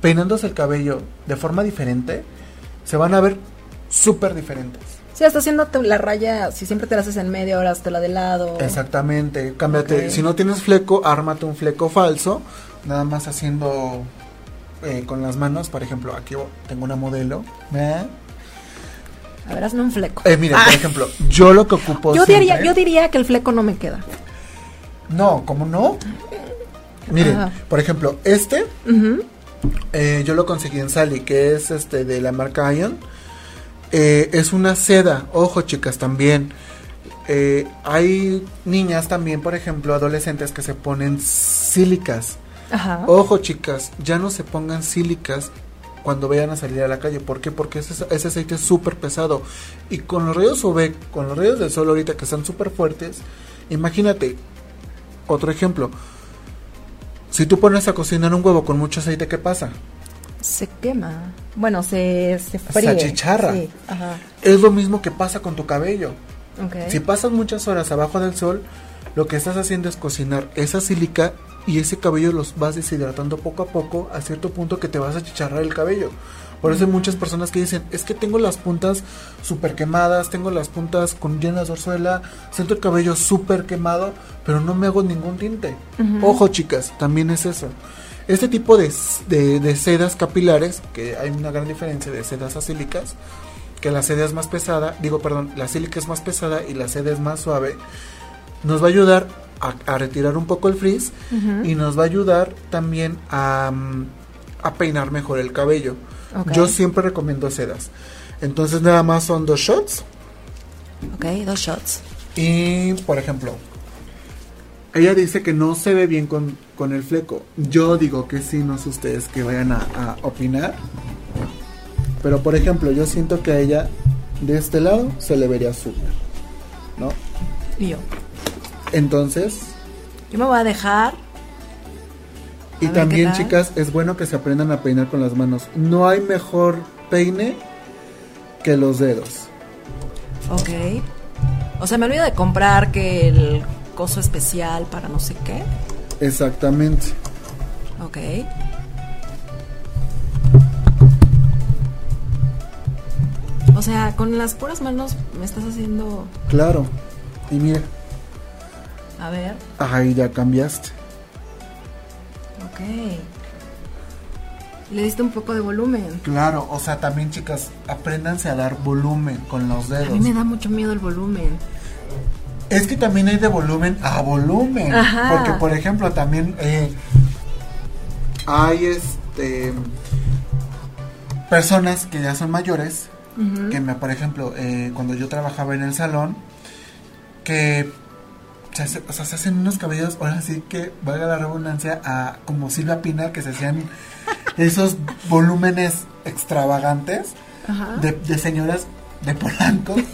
[SPEAKER 3] peinándose el cabello de forma diferente, se van a ver súper diferentes.
[SPEAKER 2] Sí, hasta haciéndote la raya, si siempre te la haces en medio, ahora hazte la de lado.
[SPEAKER 3] Exactamente, cámbiate. Si no tienes fleco, ármate un fleco falso, nada más haciendo eh, con las manos. Por ejemplo, aquí tengo una modelo.
[SPEAKER 2] A ver, hazme un fleco.
[SPEAKER 3] Eh, miren,
[SPEAKER 2] Ah,
[SPEAKER 3] por ejemplo, yo lo que ocupo.
[SPEAKER 2] yo, diría, yo diría que el fleco no me queda.
[SPEAKER 3] No, ¿cómo no? Miren, por ejemplo, este eh, yo lo conseguí en Sally, que es este de la marca Ion. Eh, es una seda, ojo chicas también. Eh, hay niñas también, por ejemplo, adolescentes que se ponen sílicas.
[SPEAKER 2] Ajá.
[SPEAKER 3] Ojo chicas, ya no se pongan sílicas cuando vayan a salir a la calle. ¿Por qué? Porque ese, ese aceite es súper pesado. Y con los rayos UV, con los rayos del sol ahorita que están súper fuertes, imagínate, otro ejemplo. Si tú pones a cocinar un huevo con mucho aceite, ¿qué pasa?
[SPEAKER 2] Se quema. Bueno, se, se fríe.
[SPEAKER 3] achicharra.
[SPEAKER 2] Sí, ajá.
[SPEAKER 3] Es lo mismo que pasa con tu cabello. Si pasas muchas horas abajo del sol, lo que estás haciendo es cocinar esa sílica y ese cabello los vas deshidratando poco a poco a cierto punto que te vas a chicharrar el cabello. Por eso hay muchas personas que dicen, es que tengo las puntas súper quemadas, tengo las puntas con llenas de orzuela, siento el cabello súper quemado, pero no me hago ningún tinte. Ojo chicas, también es eso. Este tipo de, de, de sedas capilares, que hay una gran diferencia de sedas acílicas, que la seda es más pesada, digo, perdón, la sílica es más pesada y la seda es más suave, nos va a ayudar a, a retirar un poco el frizz y nos va a ayudar también a, mm, a peinar mejor el cabello. Yo siempre recomiendo sedas. Entonces nada más son dos shots
[SPEAKER 2] Ok, dos shots.
[SPEAKER 3] y, por ejemplo, ella dice que no se ve bien con, con el fleco. Yo digo que sí, no sé ustedes que vayan a, a opinar. Pero, por ejemplo, yo siento que a ella de este lado se le vería súper. ¿No?
[SPEAKER 2] Y yo.
[SPEAKER 3] Entonces,
[SPEAKER 2] Yo me voy a dejar.
[SPEAKER 3] y
[SPEAKER 2] A ver, ¿qué
[SPEAKER 3] también, chicas, es bueno que se aprendan a peinar con las manos. No hay mejor peine que los dedos.
[SPEAKER 2] Ok. O sea, me olvido de comprar que el coso especial para no sé qué.
[SPEAKER 3] Exactamente.
[SPEAKER 2] Ok. O sea, con las puras manos me estás haciendo...
[SPEAKER 3] Claro. Y mira,
[SPEAKER 2] A ver.
[SPEAKER 3] ahí ya cambiaste.
[SPEAKER 2] Ok. Le diste un poco de volumen.
[SPEAKER 3] Claro, o sea, también chicas, apréndanse a dar volumen con los
[SPEAKER 2] A
[SPEAKER 3] dedos.
[SPEAKER 2] mí me da mucho miedo el volumen.
[SPEAKER 3] Es que también hay de volumen a volumen.
[SPEAKER 2] Ajá.
[SPEAKER 3] Porque, por ejemplo, también eh, hay este personas que ya son mayores. Que me, por ejemplo, eh, cuando yo trabajaba en el salón, que se, hace- o sea, se hacen unos cabellos, ahora sí que valga la redundancia, a como Silvia Pinal, que se hacían esos volúmenes extravagantes
[SPEAKER 2] Ajá.
[SPEAKER 3] de, de señoras de Polanco.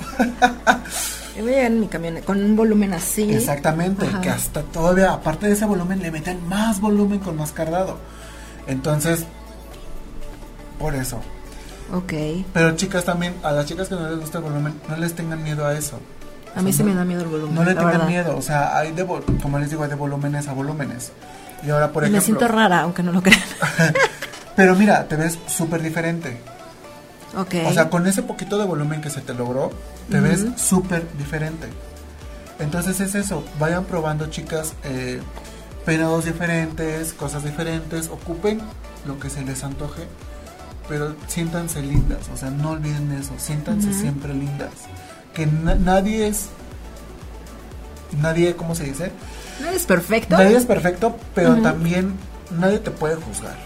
[SPEAKER 2] Voy a llegar en mi camión con un volumen así.
[SPEAKER 3] Exactamente,
[SPEAKER 2] Ajá.
[SPEAKER 3] que hasta todavía, aparte de ese volumen, le meten más volumen con más cardado. Entonces, por eso.
[SPEAKER 2] Ok.
[SPEAKER 3] Pero chicas también, a las chicas que no les gusta el volumen, no les tengan miedo a eso.
[SPEAKER 2] A mí
[SPEAKER 3] O sea,
[SPEAKER 2] sí
[SPEAKER 3] no-
[SPEAKER 2] me da miedo el volumen.
[SPEAKER 3] No le tengan
[SPEAKER 2] verdad.
[SPEAKER 3] miedo, o sea, hay de, como les digo, hay de volúmenes a volúmenes. Y ahora, por
[SPEAKER 2] Y me
[SPEAKER 3] ejemplo,
[SPEAKER 2] siento rara, aunque no lo crean.
[SPEAKER 3] pero mira, te ves súper diferente.
[SPEAKER 2] Ok.
[SPEAKER 3] O sea, con ese poquito de volumen que se te logró, te ves súper diferente. Entonces es eso, vayan probando chicas eh, peinados diferentes, cosas diferentes, ocupen lo que se les antoje, pero siéntanse lindas, o sea, no olviden eso, siéntanse siempre lindas. Que na- nadie es, nadie, ¿cómo se dice?
[SPEAKER 2] ¿No eres perfecto?
[SPEAKER 3] Nadie es perfecto, pero también nadie te puede juzgar.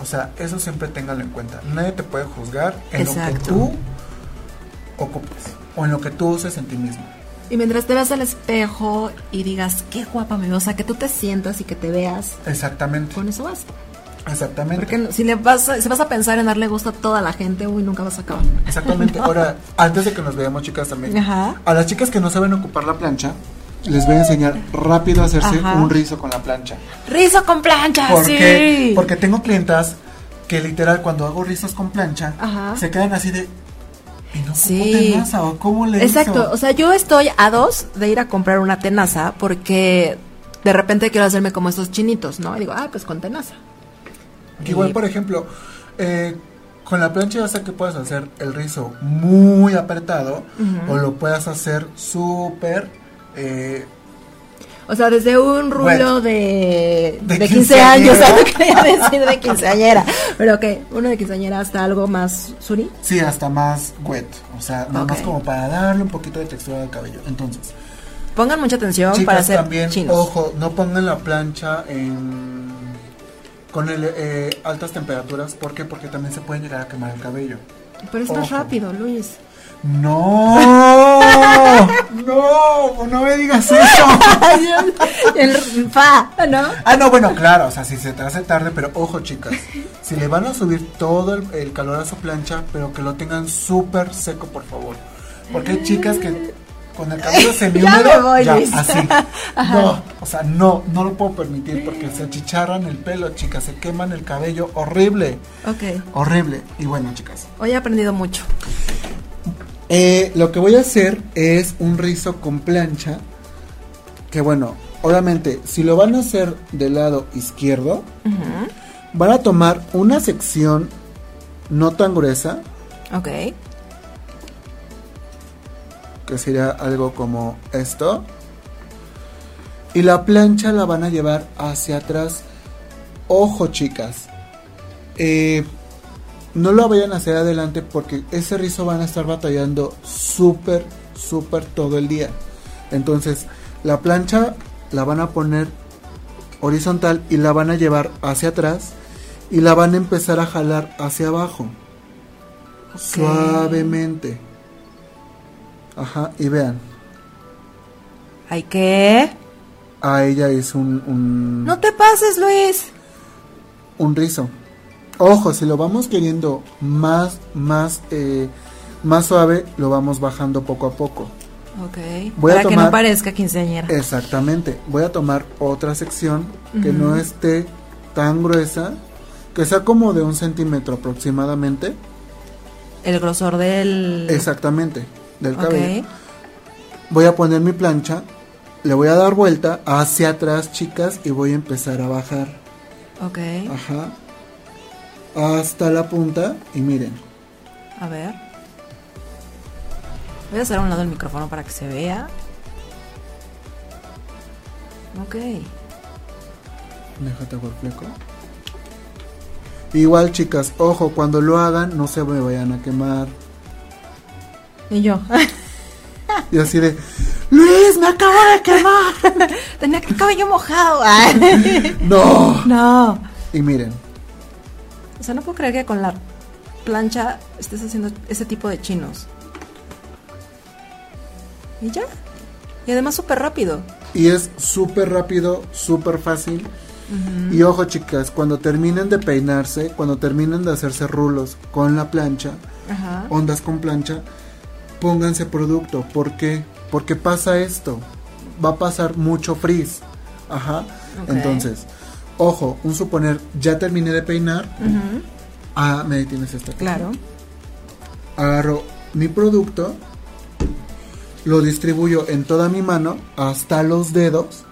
[SPEAKER 3] O sea, eso siempre ténganlo en cuenta. Nadie te puede juzgar en lo que tú ocupes o en lo que tú uses en ti mismo.
[SPEAKER 2] Y mientras te veas al espejo y digas, qué guapa me veo, o sea, que tú te sientas y que te veas,
[SPEAKER 3] Exactamente.
[SPEAKER 2] con eso basta.
[SPEAKER 3] Exactamente.
[SPEAKER 2] Porque si le vas a, si vas a pensar en darle gusto a toda la gente, uy, nunca vas a acabar.
[SPEAKER 3] Exactamente. Ahora, antes de que nos veamos, chicas, también.
[SPEAKER 2] Ajá.
[SPEAKER 3] A las chicas que no saben ocupar la plancha, les voy a enseñar rápido a hacerse
[SPEAKER 2] Ajá.
[SPEAKER 3] un rizo con la plancha.
[SPEAKER 2] Rizo con plancha,
[SPEAKER 3] Porque,
[SPEAKER 2] sí.
[SPEAKER 3] porque tengo clientas que literal cuando hago rizos con plancha,
[SPEAKER 2] Ajá.
[SPEAKER 3] se quedan así de... ¿Y no
[SPEAKER 2] Sí.
[SPEAKER 3] tenaza o cómo le
[SPEAKER 2] Exacto,
[SPEAKER 3] hizo?"
[SPEAKER 2] o sea, yo estoy a dos de ir a comprar una tenaza porque de repente quiero hacerme como estos chinitos, ¿no? Y digo, ah, pues con tenaza.
[SPEAKER 3] Igual,
[SPEAKER 2] Y-
[SPEAKER 3] por ejemplo, eh, con la plancha ya sea que puedes hacer el rizo muy apretado o lo puedas hacer súper... eh,
[SPEAKER 2] O sea, desde un rulo
[SPEAKER 3] Bueno.
[SPEAKER 2] de,
[SPEAKER 3] De
[SPEAKER 2] de, 15
[SPEAKER 3] quinceañera.
[SPEAKER 2] años, ¿sabes qué quería decir de quinceañera? Pero que uno de quinceañera hasta algo más suri.
[SPEAKER 3] sí, hasta más wet. O sea, nada más
[SPEAKER 2] Ok.
[SPEAKER 3] como para darle un poquito de textura al cabello. Entonces,
[SPEAKER 2] Pongan mucha atención
[SPEAKER 3] chicas
[SPEAKER 2] para hacer
[SPEAKER 3] también,
[SPEAKER 2] chinos.
[SPEAKER 3] ojo, no pongan la plancha en... Con el, eh, altas temperaturas, ¿por qué? Porque también se pueden llegar a quemar el cabello.
[SPEAKER 2] Pero es más
[SPEAKER 3] ojo.
[SPEAKER 2] rápido, Luis.
[SPEAKER 3] ¡No! ¡No! ¡No me digas eso!
[SPEAKER 2] El fa, ¿no?
[SPEAKER 3] Ah, no, bueno, claro, o sea, si se te hace tarde, pero ojo, chicas, si le van a subir todo el, el calor a su plancha, pero que lo tengan súper seco, por favor. Porque hay chicas que con el cabello semihúmedo,
[SPEAKER 2] me voy,
[SPEAKER 3] ya,
[SPEAKER 2] Luis.
[SPEAKER 3] así. No, o sea, no, no lo puedo permitir porque se achicharran el pelo, chicas, se queman el cabello, horrible,
[SPEAKER 2] Ok.
[SPEAKER 3] horrible. Y bueno, chicas,
[SPEAKER 2] Hoy he aprendido mucho.
[SPEAKER 3] Eh, lo que voy a hacer es un rizo con plancha. Que bueno, obviamente, si lo van a hacer del lado izquierdo, van a tomar una sección no tan gruesa,
[SPEAKER 2] Ok.
[SPEAKER 3] que sería algo como esto. Y la plancha la van a llevar hacia atrás. Ojo, chicas. eh, no lo vayan a hacer adelante porque ese rizo van a estar batallando súper, súper todo el día. Entonces, la plancha la van a poner horizontal y la van a llevar hacia atrás y la van a empezar a jalar hacia abajo. Suavemente. Ajá, y vean,
[SPEAKER 2] ¿Hay qué?
[SPEAKER 3] a ella hizo un, un,
[SPEAKER 2] No te pases, Luis.
[SPEAKER 3] un rizo. Ojo, si lo vamos queriendo más, más, eh, más suave, lo vamos bajando poco a poco.
[SPEAKER 2] Ok.
[SPEAKER 3] Voy a
[SPEAKER 2] Para que no parezca quinceañera.
[SPEAKER 3] Exactamente. Voy a tomar otra sección que no esté tan gruesa, que sea como de un centímetro aproximadamente.
[SPEAKER 2] el grosor del...
[SPEAKER 3] Exactamente, del
[SPEAKER 2] Ok.
[SPEAKER 3] cabello. Voy a poner mi plancha, le voy a dar vuelta hacia atrás, chicas, y voy a empezar a bajar.
[SPEAKER 2] Ok,
[SPEAKER 3] Ajá. Hasta la punta y miren.
[SPEAKER 2] a ver. Voy a hacer a un lado el micrófono para que se vea. Ok.
[SPEAKER 3] Déjate por fleco. Igual, chicas, ojo, cuando lo hagan, no se me vayan a quemar.
[SPEAKER 2] Y yo.
[SPEAKER 3] Y así de, Luis, me acabo de quemar.
[SPEAKER 2] Tenía el cabello mojado.
[SPEAKER 3] No.
[SPEAKER 2] no.
[SPEAKER 3] Y miren,
[SPEAKER 2] O sea, no puedo creer que con la plancha estés haciendo ese tipo de chinos. Y ya. Y además súper rápido.
[SPEAKER 3] y es súper rápido, súper fácil. Y ojo, chicas, cuando terminen de peinarse, cuando terminen de hacerse rulos con la plancha,
[SPEAKER 2] Ajá.
[SPEAKER 3] ondas con plancha, pónganse producto. ¿Por qué? Porque pasa esto. Va a pasar mucho frizz. Ajá. Entonces, ojo, un suponer, ya terminé de peinar. Ah, me detienes esta.
[SPEAKER 2] Claro.
[SPEAKER 3] Agarro mi producto, lo distribuyo en toda mi mano hasta los dedos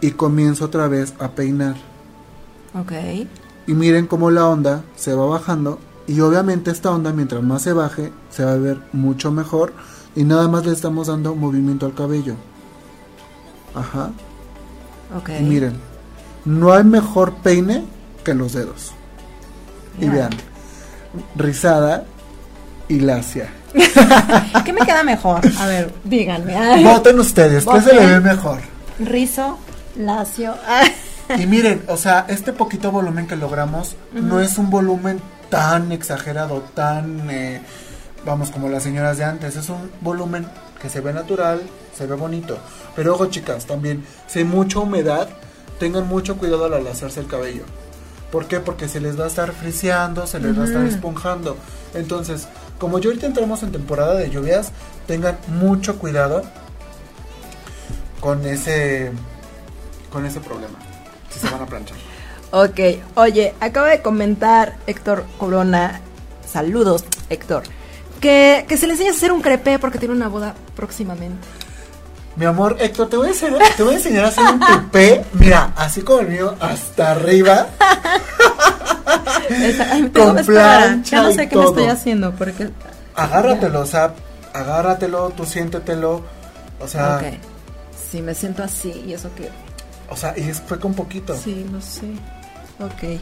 [SPEAKER 3] y comienzo otra vez a peinar.
[SPEAKER 2] Ok.
[SPEAKER 3] Y miren cómo la onda se va bajando. Y obviamente esta onda, mientras más se baje, se va a ver mucho mejor. Y nada más le estamos dando movimiento al cabello. Ajá.
[SPEAKER 2] Ok.
[SPEAKER 3] Y miren, no hay mejor peine que los dedos. Y vean, rizada y lacia.
[SPEAKER 2] ¿Qué me queda mejor? A ver, díganme.
[SPEAKER 3] Voten ustedes, ¿qué se le ve mejor?
[SPEAKER 2] Rizo, lacio.
[SPEAKER 3] Y miren, o sea, este poquito volumen que logramos no es un volumen tan exagerado, tan, eh, vamos, como las señoras de antes. Es un volumen que se ve natural, se ve bonito. Pero ojo, chicas, también, si hay mucha humedad, tengan mucho cuidado al hacerse el cabello. ¿Por qué? Porque se les va a estar friseando, se les va a estar esponjando. Entonces, como yo ahorita entramos en temporada de lluvias, tengan mucho cuidado con ese con ese problema. Si se van a planchar.
[SPEAKER 2] Ok, oye, acaba de comentar Héctor Corona, saludos Héctor, que, que se le enseña a hacer un crepé porque tiene una boda próximamente.
[SPEAKER 3] Mi amor, Héctor, te voy a enseñar, te voy a, enseñar a hacer un tupé. Mira, así como el mío, hasta arriba.
[SPEAKER 2] Esa- ay,
[SPEAKER 3] Con plancha
[SPEAKER 2] ya no sé qué me estoy haciendo porque...
[SPEAKER 3] Agárratelo, o sea, agárratelo, tú siéntetelo. O sea,
[SPEAKER 2] Ok, sí, me siento así y eso que...
[SPEAKER 3] o sea, y es- fue con poquito.
[SPEAKER 2] Sí, lo sé. Ok.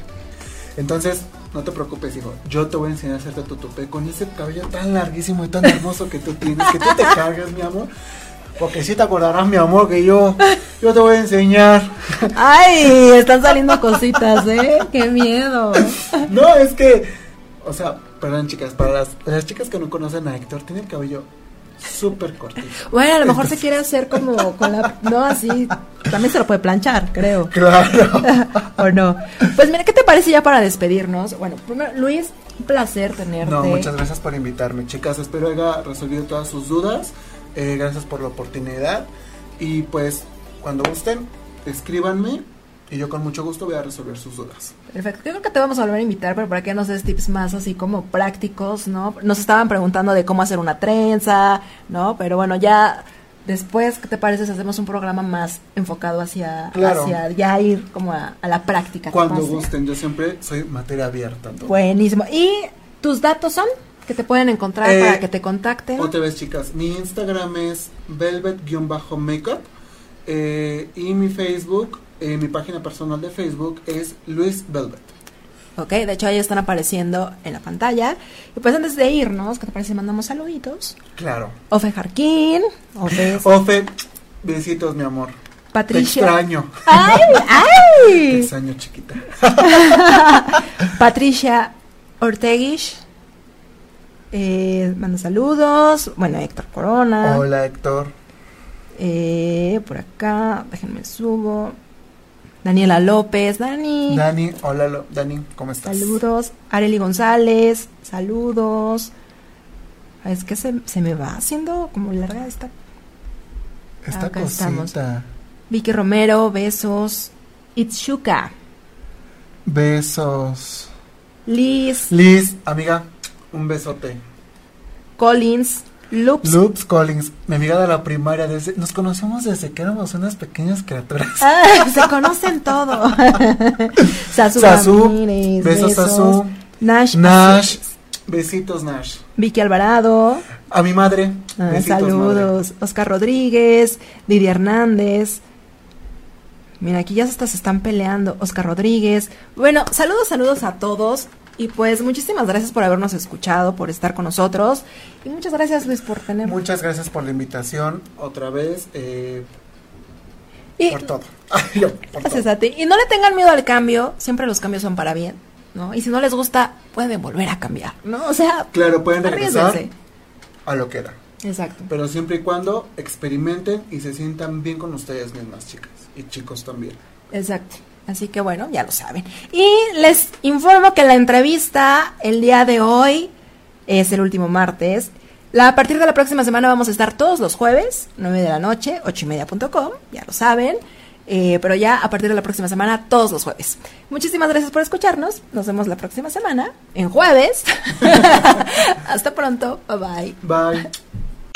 [SPEAKER 3] Entonces, no te preocupes, hijo. Yo te voy a enseñar a hacerte tu tupé con ese cabello tan larguísimo y tan hermoso que tú tienes, que tú te cargas, mi amor. Porque si te acordarás, mi amor, que yo, yo te voy a enseñar.
[SPEAKER 2] Ay, están saliendo cositas, ¿eh? Qué miedo.
[SPEAKER 3] No, es que, o sea, perdón, chicas, para las, las chicas que no conocen a Héctor, tiene el cabello súper cortito.
[SPEAKER 2] Bueno, a lo mejor se quiere hacer como con la... No, así... También se lo puede planchar, creo.
[SPEAKER 3] Claro.
[SPEAKER 2] ¿O no? Pues mira, ¿qué te parece ya para despedirnos? Bueno, primero, Luis, un placer tenerte.
[SPEAKER 3] No, muchas gracias por invitarme, chicas. Espero haya resolvido todas sus dudas. Eh, gracias por la oportunidad. Y pues, cuando gusten, escríbanme y yo con mucho gusto voy a resolver sus dudas.
[SPEAKER 2] Perfecto. Yo creo que te vamos a volver a invitar, pero para que nos des tips más así como prácticos, ¿no? Nos estaban preguntando de cómo hacer una trenza, ¿no? Pero bueno, ya después, ¿qué te parece si hacemos un programa más enfocado hacia,
[SPEAKER 3] Claro.
[SPEAKER 2] hacia ya ir como a, a la práctica? ¿te
[SPEAKER 3] Cuando gusten, yo siempre soy materia abierta. todo.
[SPEAKER 2] Buenísimo. ¿Y tus datos son? Que te pueden encontrar
[SPEAKER 3] Eh,
[SPEAKER 2] para que te contacten.
[SPEAKER 3] Otra vez, chicas, mi Instagram es velvet-makeup eh, y mi Facebook, eh, mi página personal de Facebook es Luis Velvet.
[SPEAKER 2] Ok, de hecho ahí están apareciendo en la pantalla. Y pues antes de irnos, ¿qué te parece mandamos saluditos?
[SPEAKER 3] Claro.
[SPEAKER 2] Ofe Jarquín, Ofe
[SPEAKER 3] Ofe, besitos, mi amor.
[SPEAKER 2] Patricia.
[SPEAKER 3] Te extraño.
[SPEAKER 2] ¡Ay!
[SPEAKER 3] Te
[SPEAKER 2] ¡Ay!
[SPEAKER 3] extraño, chiquita.
[SPEAKER 2] Patricia Orteguish. Eh, manda saludos. Bueno, Héctor Corona.
[SPEAKER 3] Hola, Héctor.
[SPEAKER 2] Eh, por acá, déjenme subo. Daniela López, Dani.
[SPEAKER 3] Dani, hola, lo- Dani, ¿cómo estás?
[SPEAKER 2] Saludos. Areli González, saludos. Ah, Es que se, se me va haciendo como larga esta.
[SPEAKER 3] Esta
[SPEAKER 2] Acá
[SPEAKER 3] cosita.
[SPEAKER 2] estamos. Vicky Romero, besos. Itsuka,
[SPEAKER 3] Besos.
[SPEAKER 2] Liz,
[SPEAKER 3] Liz, amiga, Un besote.
[SPEAKER 2] Collins, Loops.
[SPEAKER 3] Loops Collins, mi amiga de la primaria, desde, nos conocemos desde que éramos unas pequeñas criaturas.
[SPEAKER 2] Ah, se conocen todo. Sasu,
[SPEAKER 3] Sasu,
[SPEAKER 2] Ramírez,
[SPEAKER 3] besos, Sasu.
[SPEAKER 2] Nash,
[SPEAKER 3] Nash, besitos Nash.
[SPEAKER 2] Vicky Alvarado,
[SPEAKER 3] A mi madre,
[SPEAKER 2] ah,
[SPEAKER 3] besitos
[SPEAKER 2] saludos. Oscar Rodríguez, Lidia Hernández. Mira, aquí ya hasta se están peleando. Oscar Rodríguez. Bueno, saludos, saludos a todos. Y pues muchísimas gracias por habernos escuchado, por estar con nosotros. Y muchas gracias Luis por tenernos.
[SPEAKER 3] Muchas gracias por la invitación, otra vez, eh,
[SPEAKER 2] Y
[SPEAKER 3] por todo. Por
[SPEAKER 2] gracias
[SPEAKER 3] todo.
[SPEAKER 2] a ti. Y no le tengan miedo al cambio. Siempre los cambios son para bien, ¿no? Y si no les gusta, pueden volver a cambiar, ¿no? O sea,
[SPEAKER 3] Claro, pueden regresar a lo que era.
[SPEAKER 2] Exacto.
[SPEAKER 3] Pero siempre y cuando experimenten y se sientan bien con ustedes mismas, chicas. Y chicos también.
[SPEAKER 2] Exacto. Así que bueno, ya lo saben. Y les informo que la entrevista el día de hoy es el último martes. La, a partir de la próxima semana vamos a estar todos los jueves, 9 de la noche, 8 y media.com, ya lo saben. Eh, pero ya a partir de la próxima semana, todos los jueves. Muchísimas gracias por escucharnos. Nos vemos la próxima semana, en jueves. Hasta pronto. Bye bye.
[SPEAKER 3] Bye.